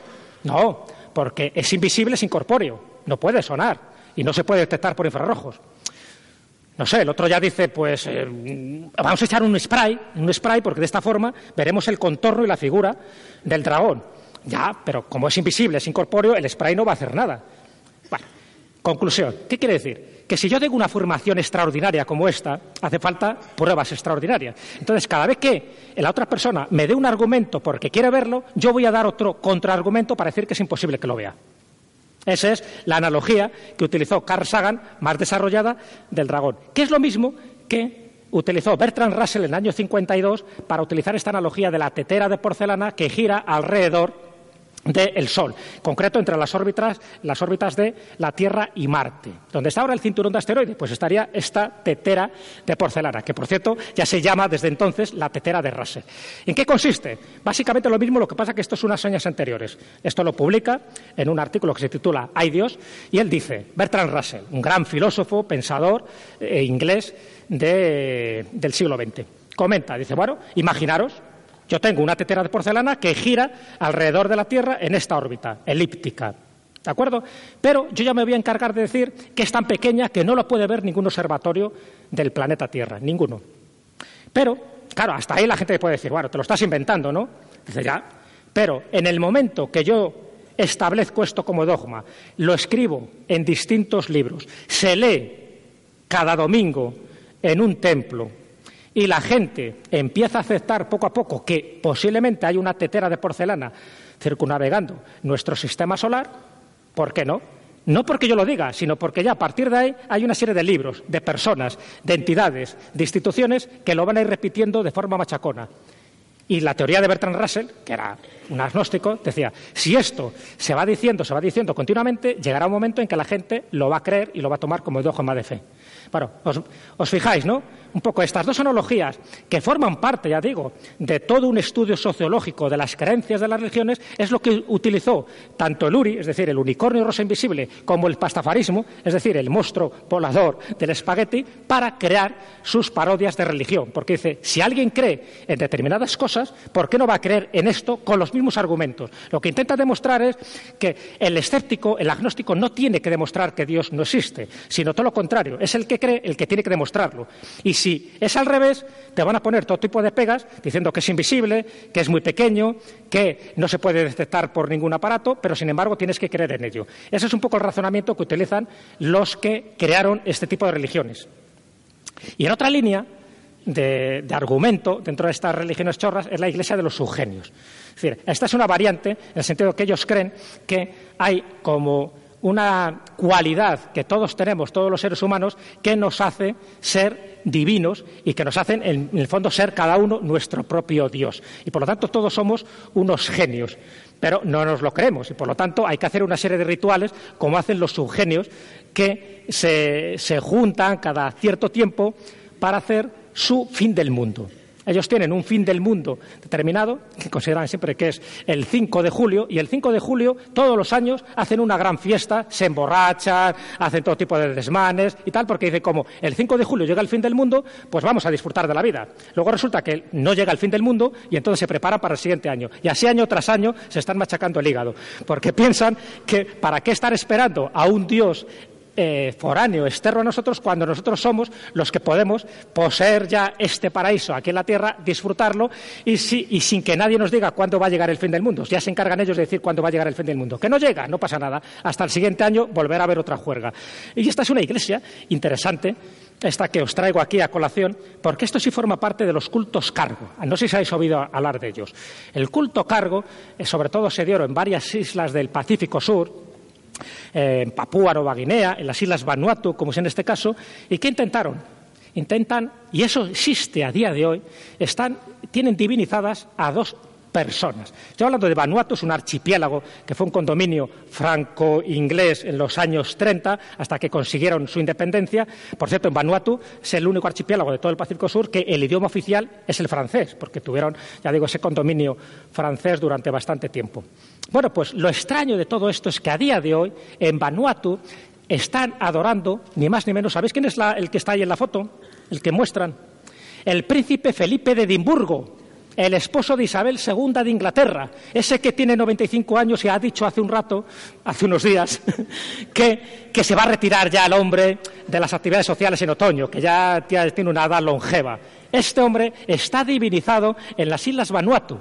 [SPEAKER 2] No, porque es invisible, es incorpóreo, no puede sonar y no se puede detectar por infrarrojos. No sé, el otro ya dice, pues eh, vamos a echar un spray, un spray, porque de esta forma veremos el contorno y la figura del dragón. Ya, pero como es invisible, es incorpóreo, el spray no va a hacer nada. Bueno, conclusión. ¿Qué quiere decir? Que si yo tengo una formación extraordinaria como esta, hace falta pruebas extraordinarias. Entonces, cada vez que la otra persona me dé un argumento porque quiere verlo, yo voy a dar otro contraargumento para decir que es imposible que lo vea. Esa es la analogía que utilizó Carl Sagan, más desarrollada, del dragón, que es lo mismo que utilizó Bertrand Russell en el año 52 para utilizar esta analogía de la tetera de porcelana que gira alrededor del Sol, concreto entre las órbitas, las órbitas de la Tierra y Marte. Donde está ahora el cinturón de asteroides, pues estaría esta tetera de porcelana, que por cierto ya se llama desde entonces la tetera de Russell. ¿En qué consiste? Básicamente lo mismo, lo que pasa que esto es unas años anteriores. Esto lo publica en un artículo que se titula Hay Dios, y él dice, Bertrand Russell, un gran filósofo, pensador eh, inglés del siglo XX, comenta, dice, bueno, imaginaros yo tengo una tetera de porcelana que gira alrededor de la Tierra en esta órbita elíptica. ¿De acuerdo? Pero yo ya me voy a encargar de decir que es tan pequeña que no lo puede ver ningún observatorio del planeta Tierra, ninguno. Pero, claro, hasta ahí la gente puede decir, bueno, te lo estás inventando, ¿no? Dice, ya. Pero en el momento que yo establezco esto como dogma, lo escribo en distintos libros, se lee cada domingo en un templo y la gente empieza a aceptar poco a poco que posiblemente hay una tetera de porcelana circunnavegando nuestro sistema solar, ¿por qué no? No porque yo lo diga, sino porque ya a partir de ahí hay una serie de libros, de personas, de entidades, de instituciones que lo van a ir repitiendo de forma machacona. Y la teoría de Bertrand Russell, que era un agnóstico, decía, si esto se va diciendo, se va diciendo continuamente, llegará un momento en que la gente lo va a creer y lo va a tomar como dogma de fe. Bueno, os, fijáis, ¿no? Un poco estas dos analogías que forman parte, ya digo, de todo un estudio sociológico de las creencias de las religiones, es lo que utilizó tanto el Uri, es decir, el unicornio rosa invisible, como el pastafarismo, es decir, el monstruo volador del espagueti, para crear sus parodias de religión. Porque dice, si alguien cree en determinadas cosas, ¿por qué no va a creer en esto con los mismos argumentos? Lo que intenta demostrar es que el escéptico, el agnóstico, no tiene que demostrar que Dios no existe, sino todo lo contrario, es el que cree el que tiene que demostrarlo. Y si es al revés, te van a poner todo tipo de pegas diciendo que es invisible, que es muy pequeño, que no se puede detectar por ningún aparato, pero sin embargo tienes que creer en ello. Ese es un poco el razonamiento que utilizan los que crearon este tipo de religiones. Y en otra línea de, argumento dentro de estas religiones chorras es la iglesia de los subgenios. Es decir, esta es una variante en el sentido que ellos creen que hay como una cualidad que todos tenemos, todos los seres humanos, que nos hace ser divinos y que nos hacen, en el fondo, ser cada uno nuestro propio Dios. Y por lo tanto, todos somos unos genios. Pero no nos lo creemos y por lo tanto hay que hacer una serie de rituales como hacen los subgenios que se, se juntan cada cierto tiempo para hacer su fin del mundo. Ellos tienen un fin del mundo determinado, que consideran siempre que es el 5 de julio, y el 5 de julio todos los años hacen una gran fiesta, se emborrachan, hacen todo tipo de desmanes y tal, porque dice como el 5 de julio llega el fin del mundo, pues vamos a disfrutar de la vida. Luego resulta que no llega el fin del mundo y entonces se preparan para el siguiente año. Y así año tras año se están machacando el hígado, porque piensan que para qué estar esperando a un Dios eh, foráneo, externo a nosotros, cuando nosotros somos los que podemos poseer ya este paraíso aquí en la tierra, disfrutarlo y, sin que nadie nos diga cuándo va a llegar el fin del mundo. Ya se encargan ellos de decir cuándo va a llegar el fin del mundo. Que no llega, no pasa nada. Hasta el siguiente año volverá a haber otra juerga. Y esta es una iglesia interesante esta que os traigo aquí a colación, porque esto sí forma parte de los cultos cargo. No sé si habéis oído hablar de ellos. El culto cargo, sobre todo se dio en varias islas del Pacífico Sur, en Papúa Nueva Guinea, en las islas Vanuatu, como es en este caso, y ¿qué intentaron? Intentan, y eso existe a día de hoy, están, tienen divinizadas a dos personas. Estoy hablando de Vanuatu, es un archipiélago que fue un condominio franco-inglés en los años 30 hasta que consiguieron su independencia. Por cierto, en Vanuatu es el único archipiélago de todo el Pacífico Sur que el idioma oficial es el francés, porque tuvieron, ya digo, ese condominio francés durante bastante tiempo. Bueno, pues lo extraño de todo esto es que a día de hoy en Vanuatu están adorando, ni más ni menos, ¿sabéis quién es el que está ahí en la foto? El que muestran. El príncipe Felipe de Edimburgo, el esposo de Isabel II de Inglaterra, ese que tiene 95 años y ha dicho hace un rato, hace unos días, que, que se va a retirar ya el hombre de las actividades sociales en otoño, que ya tiene una edad longeva. Este hombre está divinizado en las Islas Vanuatu.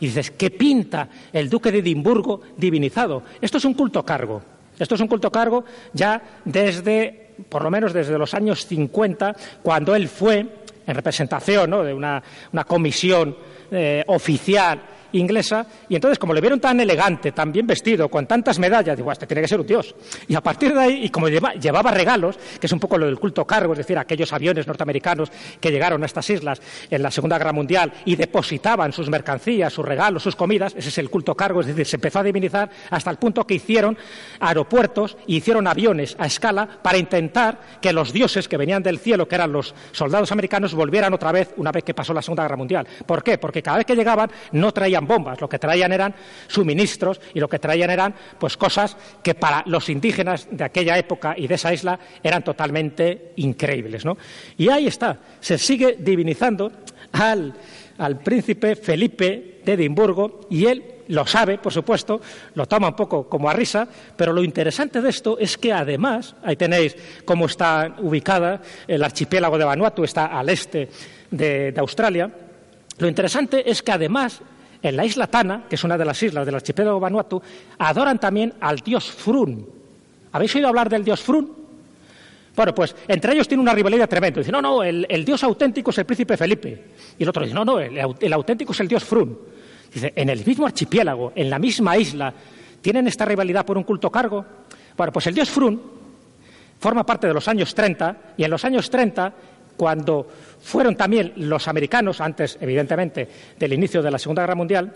[SPEAKER 2] Y dices, ¿qué pinta el duque de Edimburgo divinizado? Esto es un culto cargo. Esto es un culto cargo ya desde, por lo menos desde los años 50, cuando él fue en representación de una, comisión eh, oficial inglesa, y entonces, como le vieron tan elegante, tan bien vestido, con tantas medallas, digo, este tiene que ser un dios. Y a partir de ahí, y como llevaba regalos, que es un poco lo del culto cargo, es decir, aquellos aviones norteamericanos que llegaron a estas islas en la Segunda Guerra Mundial y depositaban sus mercancías, sus regalos, sus comidas, ese es el culto cargo, es decir, se empezó a divinizar hasta el punto que hicieron aeropuertos y hicieron aviones a escala para intentar que los dioses que venían del cielo, que eran los soldados americanos, volvieran otra vez una vez que pasó la Segunda Guerra Mundial. ¿Por qué? Porque cada vez que llegaban no traían bombas, lo que traían eran suministros y lo que traían eran pues cosas que para los indígenas de aquella época y de esa isla eran totalmente increíbles. ¿no? Y ahí está, se sigue divinizando al, al príncipe Felipe de Edimburgo y él lo sabe, por supuesto, lo toma un poco como a risa, pero lo interesante de esto es que además, ahí tenéis cómo está ubicada el archipiélago de Vanuatu, está al este de, Australia, lo interesante es que además en la isla Tana, que es una de las islas del archipiélago Vanuatu, adoran también al dios Frun. ¿Habéis oído hablar del dios Frun? Bueno, pues entre ellos tiene una rivalidad tremenda. Dice, no, no, el, dios auténtico es el príncipe Felipe. Y el otro dice, no, no, el auténtico es el dios Frun. Dice, en el mismo archipiélago, en la misma isla, ¿tienen esta rivalidad por un culto cargo? Bueno, pues el dios Frun forma parte de los años 30 y en los años 30, cuando fueron también los americanos, antes evidentemente del inicio de la Segunda Guerra Mundial,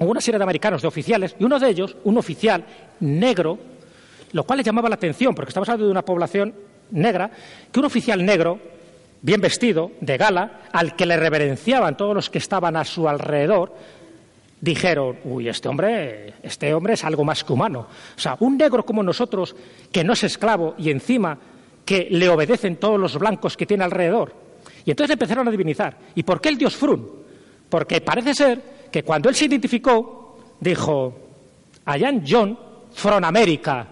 [SPEAKER 2] hubo una serie de americanos, de oficiales, y uno de ellos, un oficial negro, lo cual les llamaba la atención, porque estamos hablando de una población negra, que un oficial negro, bien vestido, de gala, al que le reverenciaban todos los que estaban a su alrededor, dijeron, uy, este hombre, este hombre es algo más que humano. O sea, un negro como nosotros, que no es esclavo y encima que le obedecen todos los blancos que tiene alrededor. Y entonces empezaron a divinizar. ¿Y por qué el dios Frun? Porque parece ser que cuando él se identificó, dijo, allá en John, From América.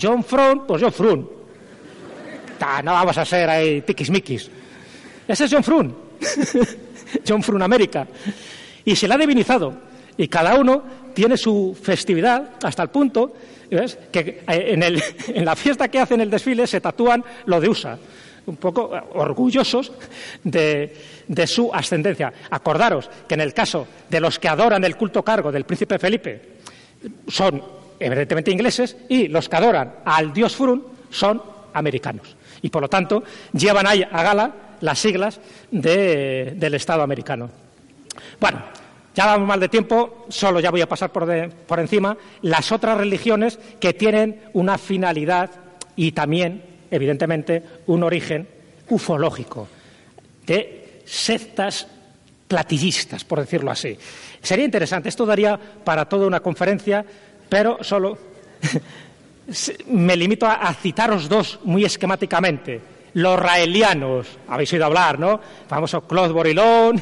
[SPEAKER 2] John From, pues John Frun. no vamos a ser ahí tiquismiquis. Ese es John Frun. John Frun América y se le ha divinizado. Y cada uno tiene su festividad hasta el punto que eh, en, la fiesta que hacen el desfile se tatúan lo de USA, un poco orgullosos de, de su ascendencia. Acordaros que en el caso de los que adoran el culto cargo del príncipe Felipe son evidentemente ingleses y los que adoran al dios Furun son americanos. Y por lo tanto llevan ahí a gala las siglas del Estado americano. Bueno, ya vamos mal de tiempo, solo ya voy a pasar por, encima las otras religiones que tienen una finalidad y también, evidentemente, un origen ufológico, de sectas platillistas, por decirlo así. Sería interesante, esto daría para toda una conferencia, pero solo me limito a citaros dos muy esquemáticamente los raelianos, habéis oído hablar, ¿no? El famoso Claude Borilón,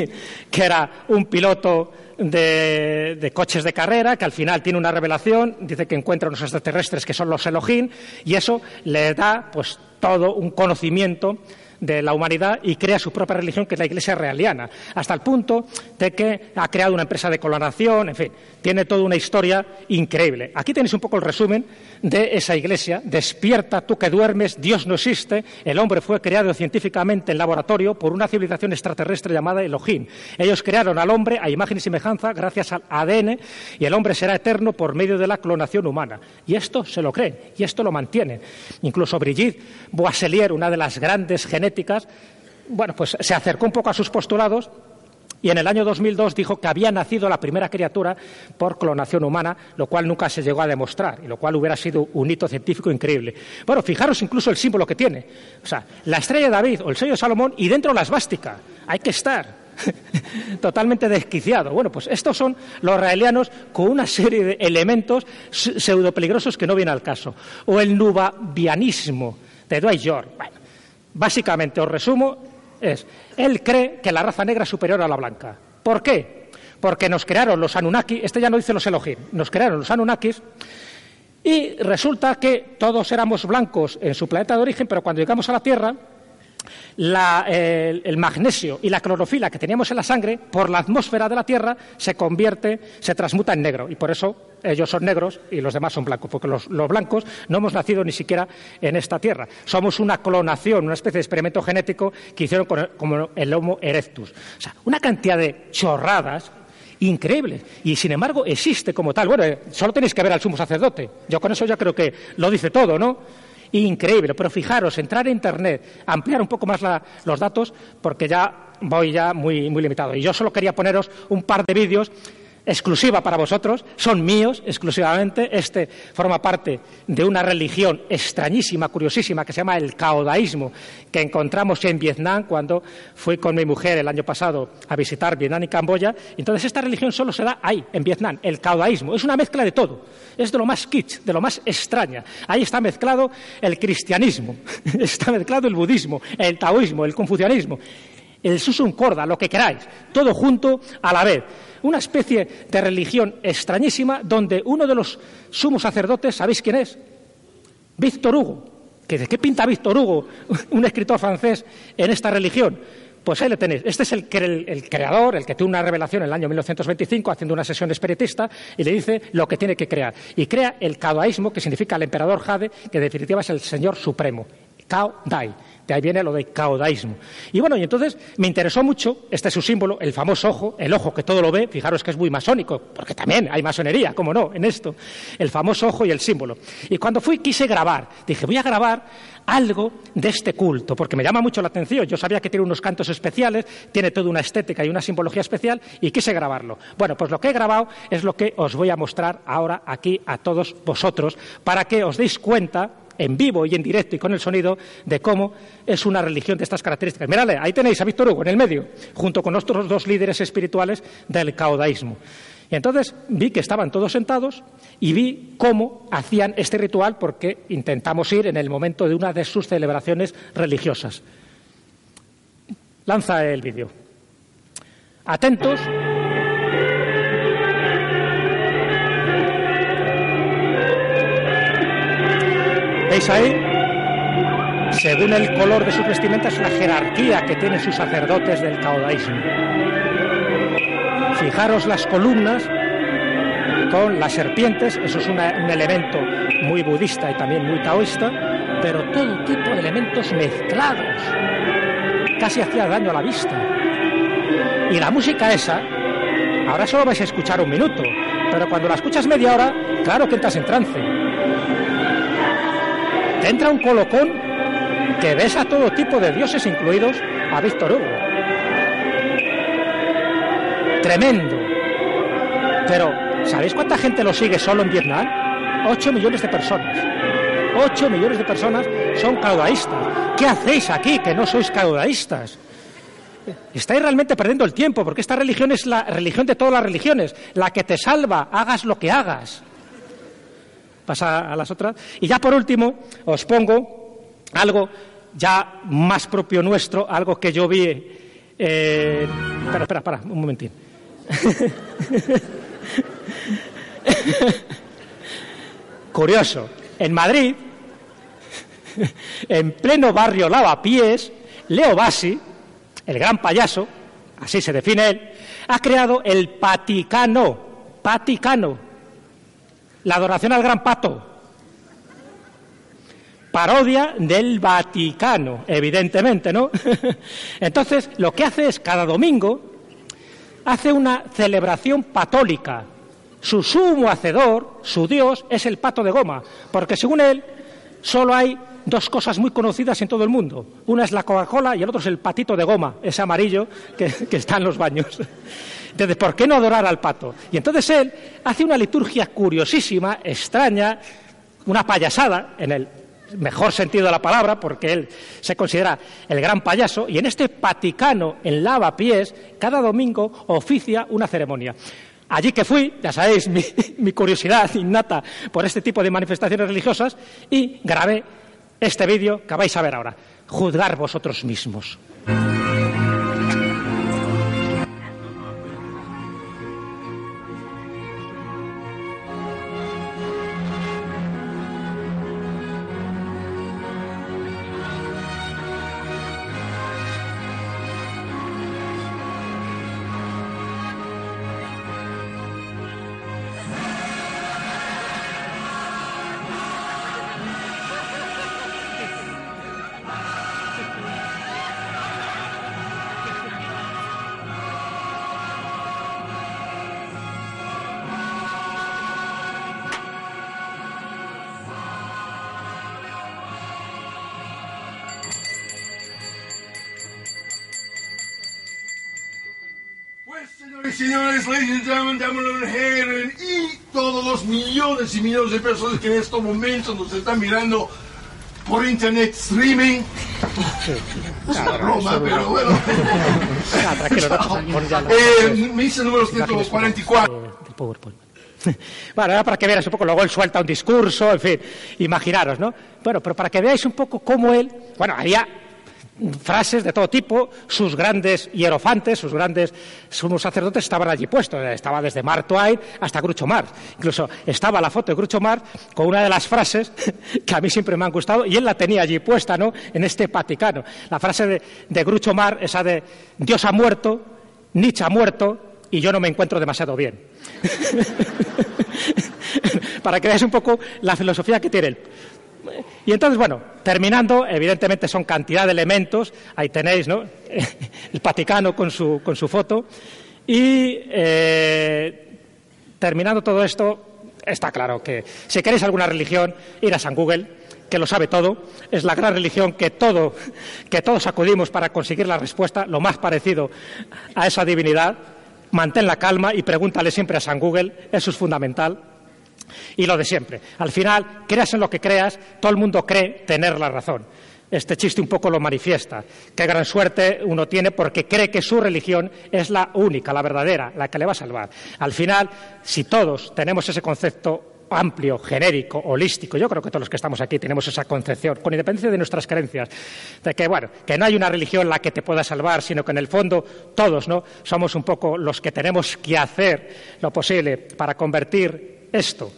[SPEAKER 2] que era un piloto de, coches de carrera, que al final tiene una revelación, dice que encuentra unos extraterrestres que son los Elohim, y eso le da pues todo un conocimiento de la humanidad y crea su propia religión, que es la Iglesia realiana, hasta el punto de que ha creado una empresa de colonación, en fin, tiene toda una historia increíble. Aquí tenéis un poco el resumen de esa Iglesia. Despierta tú que duermes, Dios no existe, el hombre fue creado científicamente en laboratorio por una civilización extraterrestre llamada Elohim. Ellos crearon al hombre a imagen y semejanza gracias al ADN y el hombre será eterno por medio de la clonación humana. Y esto se lo creen y esto lo mantienen. Incluso Brigitte Boisselier, una de las grandes genéticas bueno, pues se acercó un poco a sus postulados y en el año 2002 dijo que había nacido la primera criatura por clonación humana, lo cual nunca se llegó a demostrar y lo cual hubiera sido un hito científico increíble. Bueno, fijaros incluso el símbolo que tiene. O sea, la estrella de David o el sello de Salomón y dentro la esvástica. Hay que estar totalmente desquiciado. Bueno, pues estos son los raelianos con una serie de elementos pseudopeligrosos que no vienen al caso. O el nubavianismo de Dwight York. Básicamente, os resumo, es, él cree que la raza negra es superior a la blanca. ¿Por qué? Porque nos crearon los Anunnaki, este ya no dice los Elohim, nos crearon los Anunnakis y resulta que todos éramos blancos en su planeta de origen, pero cuando llegamos a la Tierra, el, magnesio y la clorofila que teníamos en la sangre, por la atmósfera de la Tierra, se convierte, se transmuta en negro. Y por eso ellos son negros y los demás son blancos, porque los, blancos no hemos nacido ni siquiera en esta Tierra. Somos una clonación, una especie de experimento genético que hicieron con el, como el Homo erectus. O sea, una cantidad de chorradas increíbles. Y sin embargo existe como tal. Bueno, eh, solo tenéis que ver al sumo sacerdote. Yo con eso ya creo que lo dice todo, ¿no? Increíble. Pero fijaros, entrar en Internet, ampliar un poco más los datos, porque ya voy ya muy, muy limitado. Y yo solo quería poneros un par de vídeos exclusiva para vosotros, son míos exclusivamente. Este forma parte de una religión extrañísima, curiosísima, que se llama el caodaísmo, que encontramos en Vietnam cuando fui con mi mujer el año pasado a visitar Vietnam y Camboya. Entonces, esta religión solo se da ahí, en Vietnam, el caodaísmo. Es una mezcla de todo, es de lo más kitsch, de lo más extraña. Ahí está mezclado el cristianismo, está mezclado el budismo, el taoísmo, el confucianismo, el susun corda, lo que queráis, todo junto a la vez una especie de religión extrañísima donde uno de los sumos sacerdotes, ¿sabéis quién es? Víctor Hugo. ¿De qué pinta Víctor Hugo, un escritor francés, en esta religión? Pues ahí le tenéis. Este es el, el, creador, el que tuvo una revelación en el año 1925 haciendo una sesión espiritista y le dice lo que tiene que crear. Y crea el caodaísmo, que significa el emperador Jade, que en definitiva es el Señor Supremo. Cao Dai. De ahí viene lo de caudaísmo. Y bueno, y entonces me interesó mucho, este es su símbolo, el famoso ojo, el ojo que todo lo ve, fijaros que es muy masónico, porque también hay masonería, cómo no, en esto, el famoso ojo y el símbolo. Y cuando fui quise grabar, dije, voy a grabar algo de este culto, porque me llama mucho la atención. Yo sabía que tiene unos cantos especiales, tiene toda una estética y una simbología especial, y quise grabarlo. Bueno, pues lo que he grabado es lo que os voy a mostrar ahora aquí a todos vosotros, para que os deis cuenta en vivo y en directo y con el sonido de cómo es una religión de estas características. Miradle, ahí tenéis a Víctor Hugo en el medio, junto con otros dos líderes espirituales del caudaísmo. Y entonces vi que estaban todos sentados y vi cómo hacían este ritual porque intentamos ir en el momento de una de sus celebraciones religiosas. Lanza el vídeo. Atentos. ¿Veis ahí? Según el color de sus vestimentas, la jerarquía que tienen sus sacerdotes del caudaísmo. Fijaros las columnas con las serpientes, eso es un elemento muy budista y también muy taoísta, pero todo tipo de elementos mezclados, casi hacía daño a la vista. Y la música esa, ahora solo vais a escuchar un minuto, pero cuando la escuchas media hora, claro que entras en trance entra un colocón que ves a todo tipo de dioses, incluidos a Víctor Hugo. Tremendo. Pero, ¿sabéis cuánta gente lo sigue solo en Vietnam? Ocho millones de personas. Ocho millones de personas son caudaístas. ¿Qué hacéis aquí que no sois caudaístas? Estáis realmente perdiendo el tiempo, porque esta religión es la religión de todas las religiones, la que te salva, hagas lo que hagas pasa a las otras. Y ya por último, os pongo algo ya más propio nuestro, algo que yo vi. Eh... Espera, espera, espera, un momentín. Curioso, en Madrid, en pleno barrio Lavapiés, Leo Bassi, el gran payaso, así se define él, ha creado el Paticano, Paticano, la adoración al gran pato. Parodia del Vaticano, evidentemente, ¿no? Entonces, lo que hace es cada domingo hace una celebración patólica. Su sumo hacedor, su Dios, es el pato de goma, porque según él solo hay dos cosas muy conocidas en todo el mundo. Una es la Coca-Cola y el otro es el patito de goma, ese amarillo que, que está en los baños. Entonces, ¿por qué no adorar al pato? Y entonces él hace una liturgia curiosísima, extraña, una payasada, en el mejor sentido de la palabra, porque él se considera el gran payaso, y en este Vaticano, en lavapiés, cada domingo oficia una ceremonia. Allí que fui, ya sabéis mi, mi, curiosidad innata por este tipo de manifestaciones religiosas, y grabé este vídeo que vais a ver ahora. Juzgar vosotros mismos.
[SPEAKER 3] Señores, ladies and gentlemen, damas y todos los millones y millones de personas que en estos momentos nos están mirando por internet streaming. Es una broma, pero bueno. eh, misa número 144.
[SPEAKER 2] Bueno, era para que veáis un poco, luego él suelta un discurso, en fin, imaginaros, ¿no? Bueno, pero para que veáis un poco cómo él, bueno, había frases de todo tipo, sus grandes hierofantes, sus grandes sumos sacerdotes estaban allí puestos, estaba desde Mark Twain hasta Groucho Marx. Incluso estaba la foto de Groucho Marx con una de las frases que a mí siempre me han gustado y él la tenía allí puesta, ¿no? En este Vaticano. La frase de, de Groucho Marx, esa de Dios ha muerto, Nietzsche ha muerto y yo no me encuentro demasiado bien. Para que veáis un poco la filosofía que tiene él. Y entonces, bueno, terminando, evidentemente son cantidad de elementos, ahí tenéis, ¿no? El Vaticano con su, con su foto. Y eh, terminando todo esto, está claro que si queréis alguna religión, ir a San Google, que lo sabe todo, es la gran religión que, todo, que todos acudimos para conseguir la respuesta, lo más parecido a esa divinidad. Mantén la calma y pregúntale siempre a San Google, eso es fundamental. Y lo de siempre. Al final, creas en lo que creas, todo el mundo cree tener la razón. Este chiste un poco lo manifiesta. Qué gran suerte uno tiene porque cree que su religión es la única, la verdadera, la que le va a salvar. Al final, si todos tenemos ese concepto amplio, genérico, holístico. Yo creo que todos los que estamos aquí tenemos esa concepción, con independencia de nuestras creencias, de que, bueno, que no hay una religión la que te pueda salvar, sino que en el fondo todos, ¿no? Somos un poco los que tenemos que hacer lo posible para convertir esto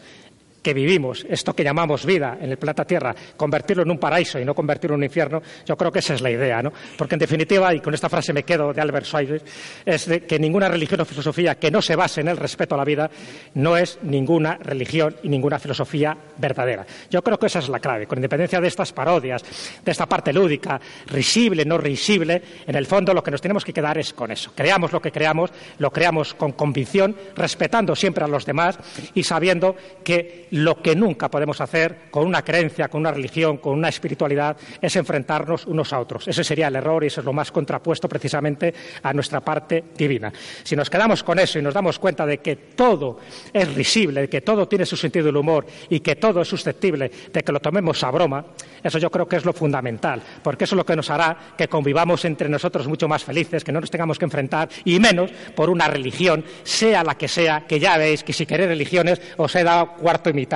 [SPEAKER 2] que vivimos, esto que llamamos vida en el planeta Tierra, convertirlo en un paraíso y no convertirlo en un infierno, yo creo que esa es la idea, ¿no? Porque en definitiva, y con esta frase me quedo de Albert Schweitzer, es de que ninguna religión o filosofía que no se base en el respeto a la vida no es ninguna religión y ninguna filosofía verdadera. Yo creo que esa es la clave, con independencia de estas parodias, de esta parte lúdica, risible, no risible, en el fondo lo que nos tenemos que quedar es con eso. Creamos lo que creamos, lo creamos con convicción, respetando siempre a los demás y sabiendo que lo que nunca podemos hacer con una creencia, con una religión, con una espiritualidad, es enfrentarnos unos a otros. Ese sería el error y eso es lo más contrapuesto precisamente a nuestra parte divina. Si nos quedamos con eso y nos damos cuenta de que todo es risible, de que todo tiene su sentido del humor y que todo es susceptible de que lo tomemos a broma, eso yo creo que es lo fundamental, porque eso es lo que nos hará que convivamos entre nosotros mucho más felices, que no nos tengamos que enfrentar y menos por una religión, sea la que sea, que ya veis que si queréis religiones os he dado cuarto y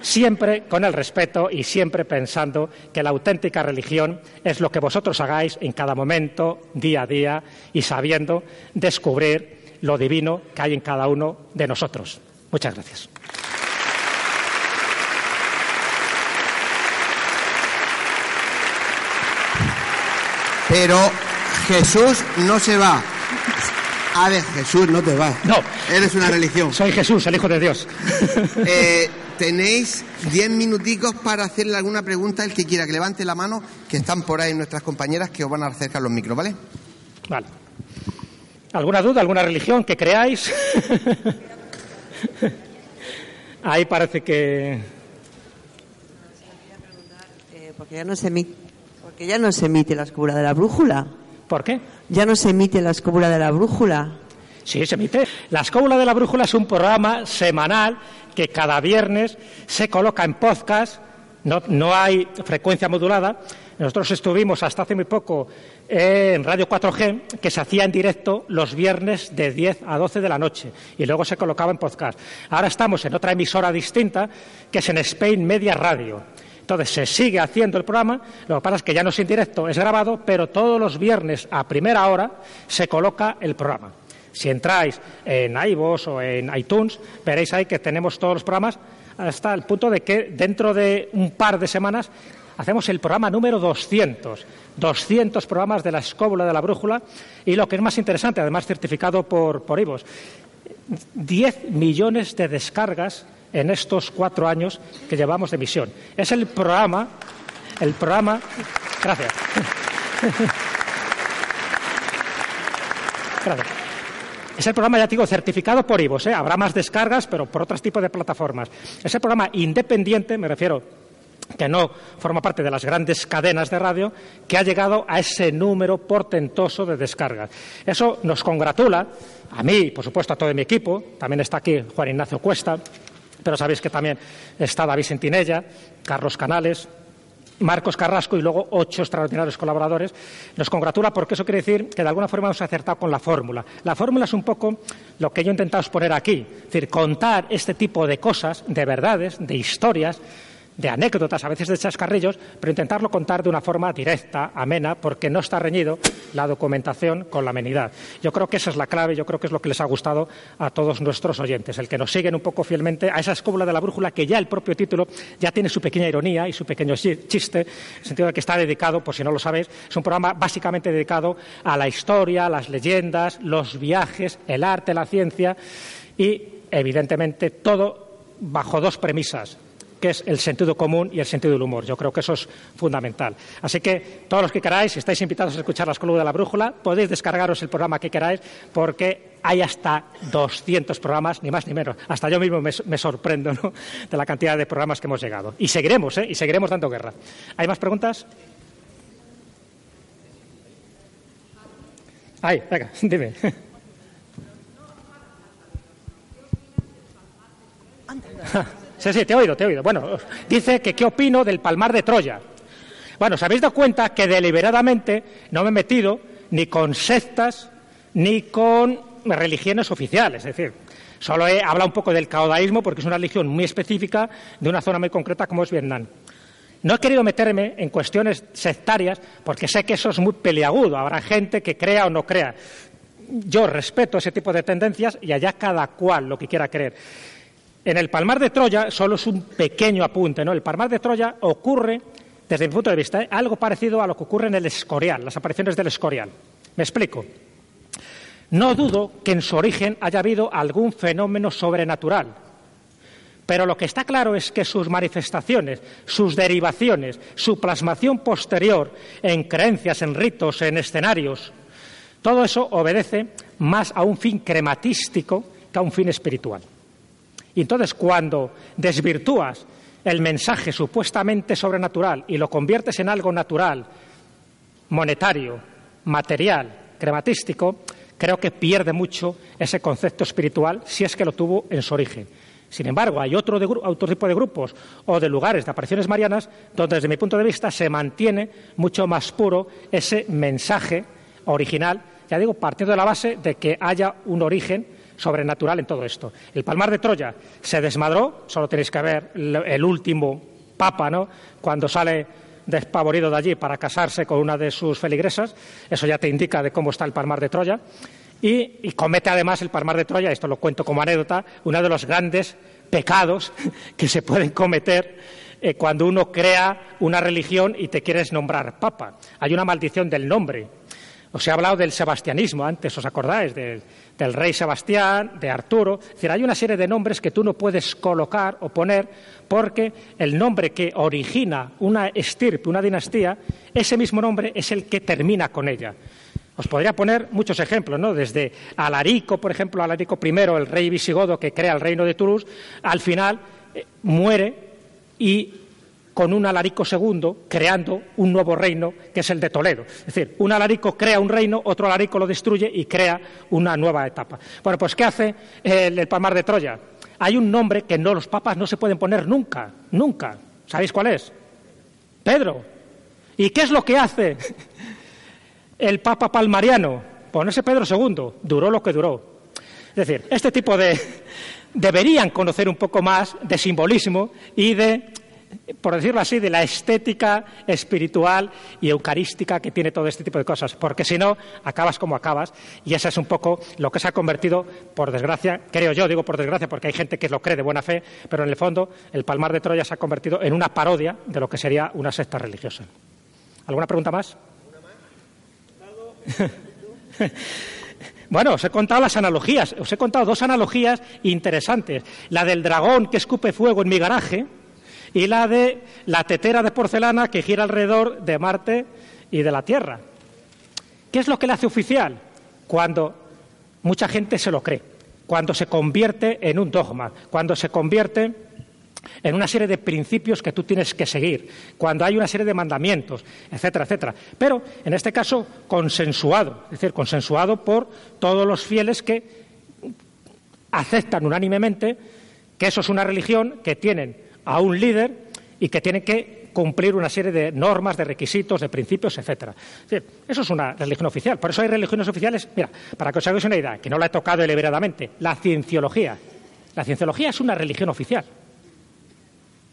[SPEAKER 2] Siempre con el respeto y siempre pensando que la auténtica religión es lo que vosotros hagáis en cada momento, día a día, y sabiendo descubrir lo divino que hay en cada uno de nosotros. Muchas gracias.
[SPEAKER 4] Pero Jesús no se va. A ver, Jesús, no te vas.
[SPEAKER 2] No.
[SPEAKER 4] Eres una religión.
[SPEAKER 2] Soy Jesús, el Hijo de Dios.
[SPEAKER 4] Eh, tenéis diez minuticos para hacerle alguna pregunta el que quiera que levante la mano, que están por ahí nuestras compañeras que os van a acercar los micros, ¿vale?
[SPEAKER 2] Vale. ¿Alguna duda, alguna religión que creáis? ahí parece que...
[SPEAKER 5] Eh, porque ya no se emite, porque ya no se emite la de la brújula.
[SPEAKER 2] ¿Por qué?
[SPEAKER 5] Ya no se emite la escóbula de la brújula.
[SPEAKER 2] Sí, se emite. La escóbula de la brújula es un programa semanal que cada viernes se coloca en podcast. No, no hay frecuencia modulada. Nosotros estuvimos hasta hace muy poco en Radio 4G, que se hacía en directo los viernes de 10 a 12 de la noche y luego se colocaba en podcast. Ahora estamos en otra emisora distinta, que es en Spain Media Radio. Entonces se sigue haciendo el programa, lo que pasa es que ya no es en directo, es grabado, pero todos los viernes a primera hora se coloca el programa. Si entráis en iVoox o en iTunes, veréis ahí que tenemos todos los programas hasta el punto de que dentro de un par de semanas hacemos el programa número 200. 200 programas de la escóbula de la brújula y lo que es más interesante, además certificado por, por iVoox, 10 millones de descargas en estos cuatro años que llevamos de misión. Es el programa, el programa. Gracias. Es el programa, ya digo, certificado por IVOS. ¿eh? Habrá más descargas, pero por otros tipos de plataformas. Es el programa independiente, me refiero que no forma parte de las grandes cadenas de radio, que ha llegado a ese número portentoso de descargas. Eso nos congratula, a mí, por supuesto, a todo mi equipo, también está aquí Juan Ignacio Cuesta, pero sabéis que también está David Sentinella, Carlos Canales, Marcos Carrasco y luego ocho extraordinarios colaboradores. Nos congratula porque eso quiere decir que de alguna forma hemos acertado con la fórmula. La fórmula es un poco lo que yo he intentado exponer aquí, es decir, contar este tipo de cosas, de verdades, de historias, de anécdotas, a veces de chascarrillos, pero intentarlo contar de una forma directa, amena, porque no está reñido la documentación con la amenidad. Yo creo que esa es la clave, yo creo que es lo que les ha gustado a todos nuestros oyentes, el que nos siguen un poco fielmente a esa escóbula de la brújula que ya el propio título ya tiene su pequeña ironía y su pequeño chiste, en el sentido de que está dedicado, por si no lo sabéis, es un programa básicamente dedicado a la historia, las leyendas, los viajes, el arte, la ciencia y, evidentemente, todo bajo dos premisas que es el sentido común y el sentido del humor. Yo creo que eso es fundamental. Así que todos los que queráis, si estáis invitados a escuchar las columnas de la brújula, podéis descargaros el programa que queráis porque hay hasta 200 programas, ni más ni menos. Hasta yo mismo me, sorprendo de la cantidad de programas que hemos llegado. Y seguiremos, ¿eh? Y seguiremos dando guerra. ¿Hay más preguntas? Ay, venga, dime. Sí, sí, te he oído, te he oído. Bueno, dice que qué opino del palmar de Troya. Bueno, ¿os habéis dado cuenta que deliberadamente no me he metido ni con sectas ni con religiones oficiales? Es decir, solo he hablado un poco del caodaísmo porque es una religión muy específica de una zona muy concreta como es Vietnam. No he querido meterme en cuestiones sectarias porque sé que eso es muy peliagudo. Habrá gente que crea o no crea. Yo respeto ese tipo de tendencias y allá cada cual lo que quiera creer. En el Palmar de Troya, solo es un pequeño apunte. El Palmar de Troya ocurre, desde mi punto de vista, ¿eh? algo parecido a lo que ocurre en el Escorial, las apariciones del Escorial. Me explico. No dudo que en su origen haya habido algún fenómeno sobrenatural, pero lo que está claro es que sus manifestaciones, sus derivaciones, su plasmación posterior en creencias, en ritos, en escenarios, todo eso obedece más a un fin crematístico que a un fin espiritual. Y entonces cuando desvirtúas el mensaje supuestamente sobrenatural y lo conviertes en algo natural, monetario, material, crematístico, creo que pierde mucho ese concepto espiritual si es que lo tuvo en su origen. Sin embargo, hay otro, otro, tipo de grupos o de lugares de apariciones marianas donde, desde mi punto de vista, se mantiene mucho más puro ese mensaje original, ya digo, partiendo de la base de que haya un origen sobrenatural en todo esto. El Palmar de Troya se desmadró, solo tenéis que ver el último papa, ¿no? Cuando sale despavorido de allí para casarse con una de sus feligresas, eso ya te indica de cómo está el Palmar de Troya. Y, comete además el Palmar de Troya, esto lo cuento como anécdota, uno de los grandes pecados que se pueden cometer eh, cuando uno crea una religión y te quieres nombrar papa. Hay una maldición del nombre. Os he hablado del sebastianismo antes, ¿os acordáis? Del, del rey Sebastián, de Arturo. Es decir, hay una serie de nombres que tú no puedes colocar o poner porque el nombre que origina una estirpe, una dinastía, ese mismo nombre es el que termina con ella. Os podría poner muchos ejemplos, ¿no? Desde Alarico, por ejemplo, Alarico I, el rey visigodo que crea el reino de Toulouse, al final eh, muere y con un Alarico II creando un nuevo reino que es el de Toledo. Es decir, un Alarico crea un reino, otro Alarico lo destruye y crea una nueva etapa. Bueno, pues ¿qué hace el, Palmar de Troya? Hay un nombre que no los papas no se pueden poner nunca, nunca. ¿Sabéis cuál es? Pedro. ¿Y qué es lo que hace el Papa Palmariano? Ponerse Pedro II. Duró lo que duró. Es decir, este tipo de deberían conocer un poco más de simbolismo y de por decirlo así, de la estética espiritual y eucarística que tiene todo este tipo de cosas, porque si no, acabas como acabas, y eso es un poco lo que se ha convertido, por desgracia, creo yo, digo por desgracia, porque hay gente que lo cree de buena fe, pero en el fondo el Palmar de Troya se ha convertido en una parodia de lo que sería una secta religiosa. ¿Alguna pregunta más? Bueno, os he contado las analogías, os he contado dos analogías interesantes. La del dragón que escupe fuego en mi garaje, y la de la tetera de porcelana que gira alrededor de Marte y de la Tierra. ¿Qué es lo que le hace oficial? Cuando mucha gente se lo cree, cuando se convierte en un dogma, cuando se convierte en una serie de principios que tú tienes que seguir, cuando hay una serie de mandamientos, etcétera, etcétera. Pero, en este caso, consensuado, es decir, consensuado por todos los fieles que aceptan unánimemente que eso es una religión, que tienen a un líder y que tienen que cumplir una serie de normas, de requisitos, de principios, etcétera. Eso es una religión oficial. Por eso hay religiones oficiales, mira, para que os hagáis una idea, que no la he tocado deliberadamente, la cienciología. La cienciología es una religión oficial.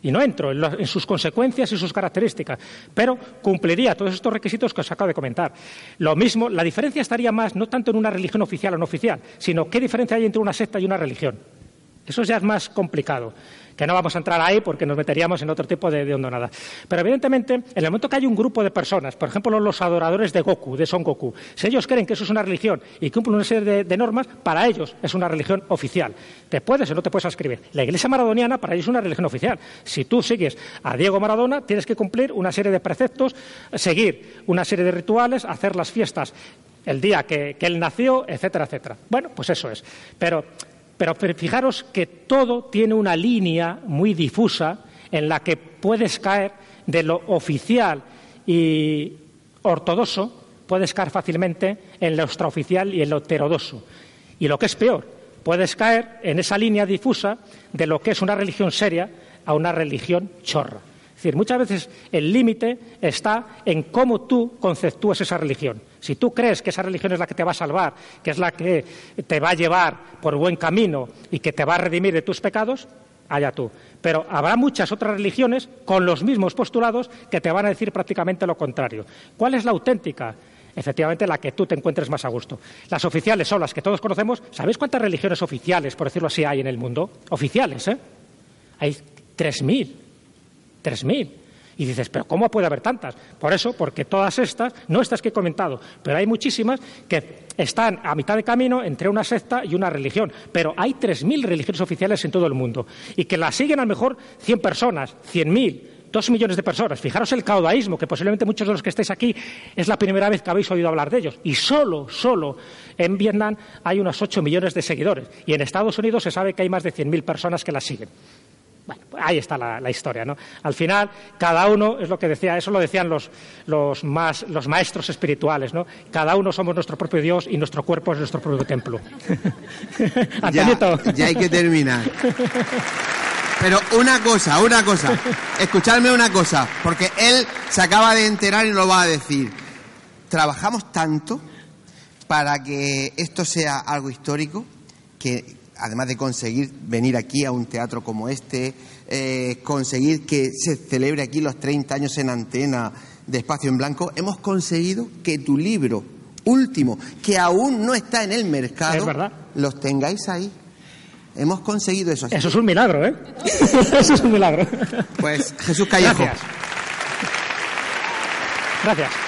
[SPEAKER 2] Y no entro en, sus consecuencias y sus características, pero cumpliría todos estos requisitos que os acabo de comentar. Lo mismo, la diferencia estaría más no tanto en una religión oficial o no oficial, sino qué diferencia hay entre una secta y una religión. Eso ya es más complicado que no vamos a entrar ahí porque nos meteríamos en otro tipo de, de. Pero evidentemente, en el momento que hay un grupo de personas, por ejemplo los adoradores de Goku, de Son Goku, si ellos creen que eso es una religión y cumplen una serie de, normas, para ellos es una religión oficial. Te puedes o no te puedes escribir. La Iglesia maradoniana para ellos es una religión oficial. Si tú sigues a Diego Maradona, tienes que cumplir una serie de preceptos, seguir una serie de rituales, hacer las fiestas el día que él nació, etcétera, etcétera. Bueno, pues eso es. Pero pero fijaros que todo tiene una línea muy difusa en la que puedes caer de lo oficial y ortodoxo, puedes caer fácilmente en lo extraoficial y en lo heterodoxo. Y lo que es peor, puedes caer en esa línea difusa de lo que es una religión seria a una religión chorra. Es decir, muchas veces el límite está en cómo tú conceptúas esa religión. Si tú crees que esa religión es la que te va a salvar, que es la que te va a llevar por buen camino y que te va a redimir de tus pecados, allá tú. Pero habrá muchas otras religiones con los mismos postulados que te van a decir prácticamente lo contrario. ¿Cuál es la auténtica? Efectivamente, la que tú te encuentres más a gusto. Las oficiales son las que todos conocemos. ¿Sabéis cuántas religiones oficiales, por decirlo así, hay en el mundo? Oficiales, ¿eh? Hay 3.000. 3.000. Y dices, pero ¿cómo puede haber tantas? Por eso, porque todas estas, no estas que he comentado, pero hay muchísimas que están a mitad de camino entre una secta y una religión. Pero hay tres mil religiones oficiales en todo el mundo y que las siguen a lo mejor cien personas, cien mil, dos millones de personas. Fijaros el caudaísmo, que posiblemente muchos de los que estáis aquí es la primera vez que habéis oído hablar de ellos. Y solo, solo en Vietnam hay unos ocho millones de seguidores. Y en Estados Unidos se sabe que hay más de cien mil personas que las siguen. Bueno, pues ahí está la, historia, ¿no? Al final, cada uno, es lo que decía, eso lo decían los, los, más, los maestros espirituales, ¿no? Cada uno somos nuestro propio Dios y nuestro cuerpo es nuestro propio templo.
[SPEAKER 4] ya, ya hay que terminar. Pero una cosa, una cosa, escuchadme una cosa, porque él se acaba de enterar y lo va a decir. Trabajamos tanto para que esto sea algo histórico que además de conseguir venir aquí a un teatro como este, eh, conseguir que se celebre aquí los 30 años en antena de Espacio en Blanco, hemos conseguido que tu libro último, que aún no está en el mercado, los tengáis ahí. Hemos conseguido eso.
[SPEAKER 2] Eso es un milagro, ¿eh? eso es un milagro.
[SPEAKER 4] Pues Jesús Callejo.
[SPEAKER 2] Gracias. Gracias.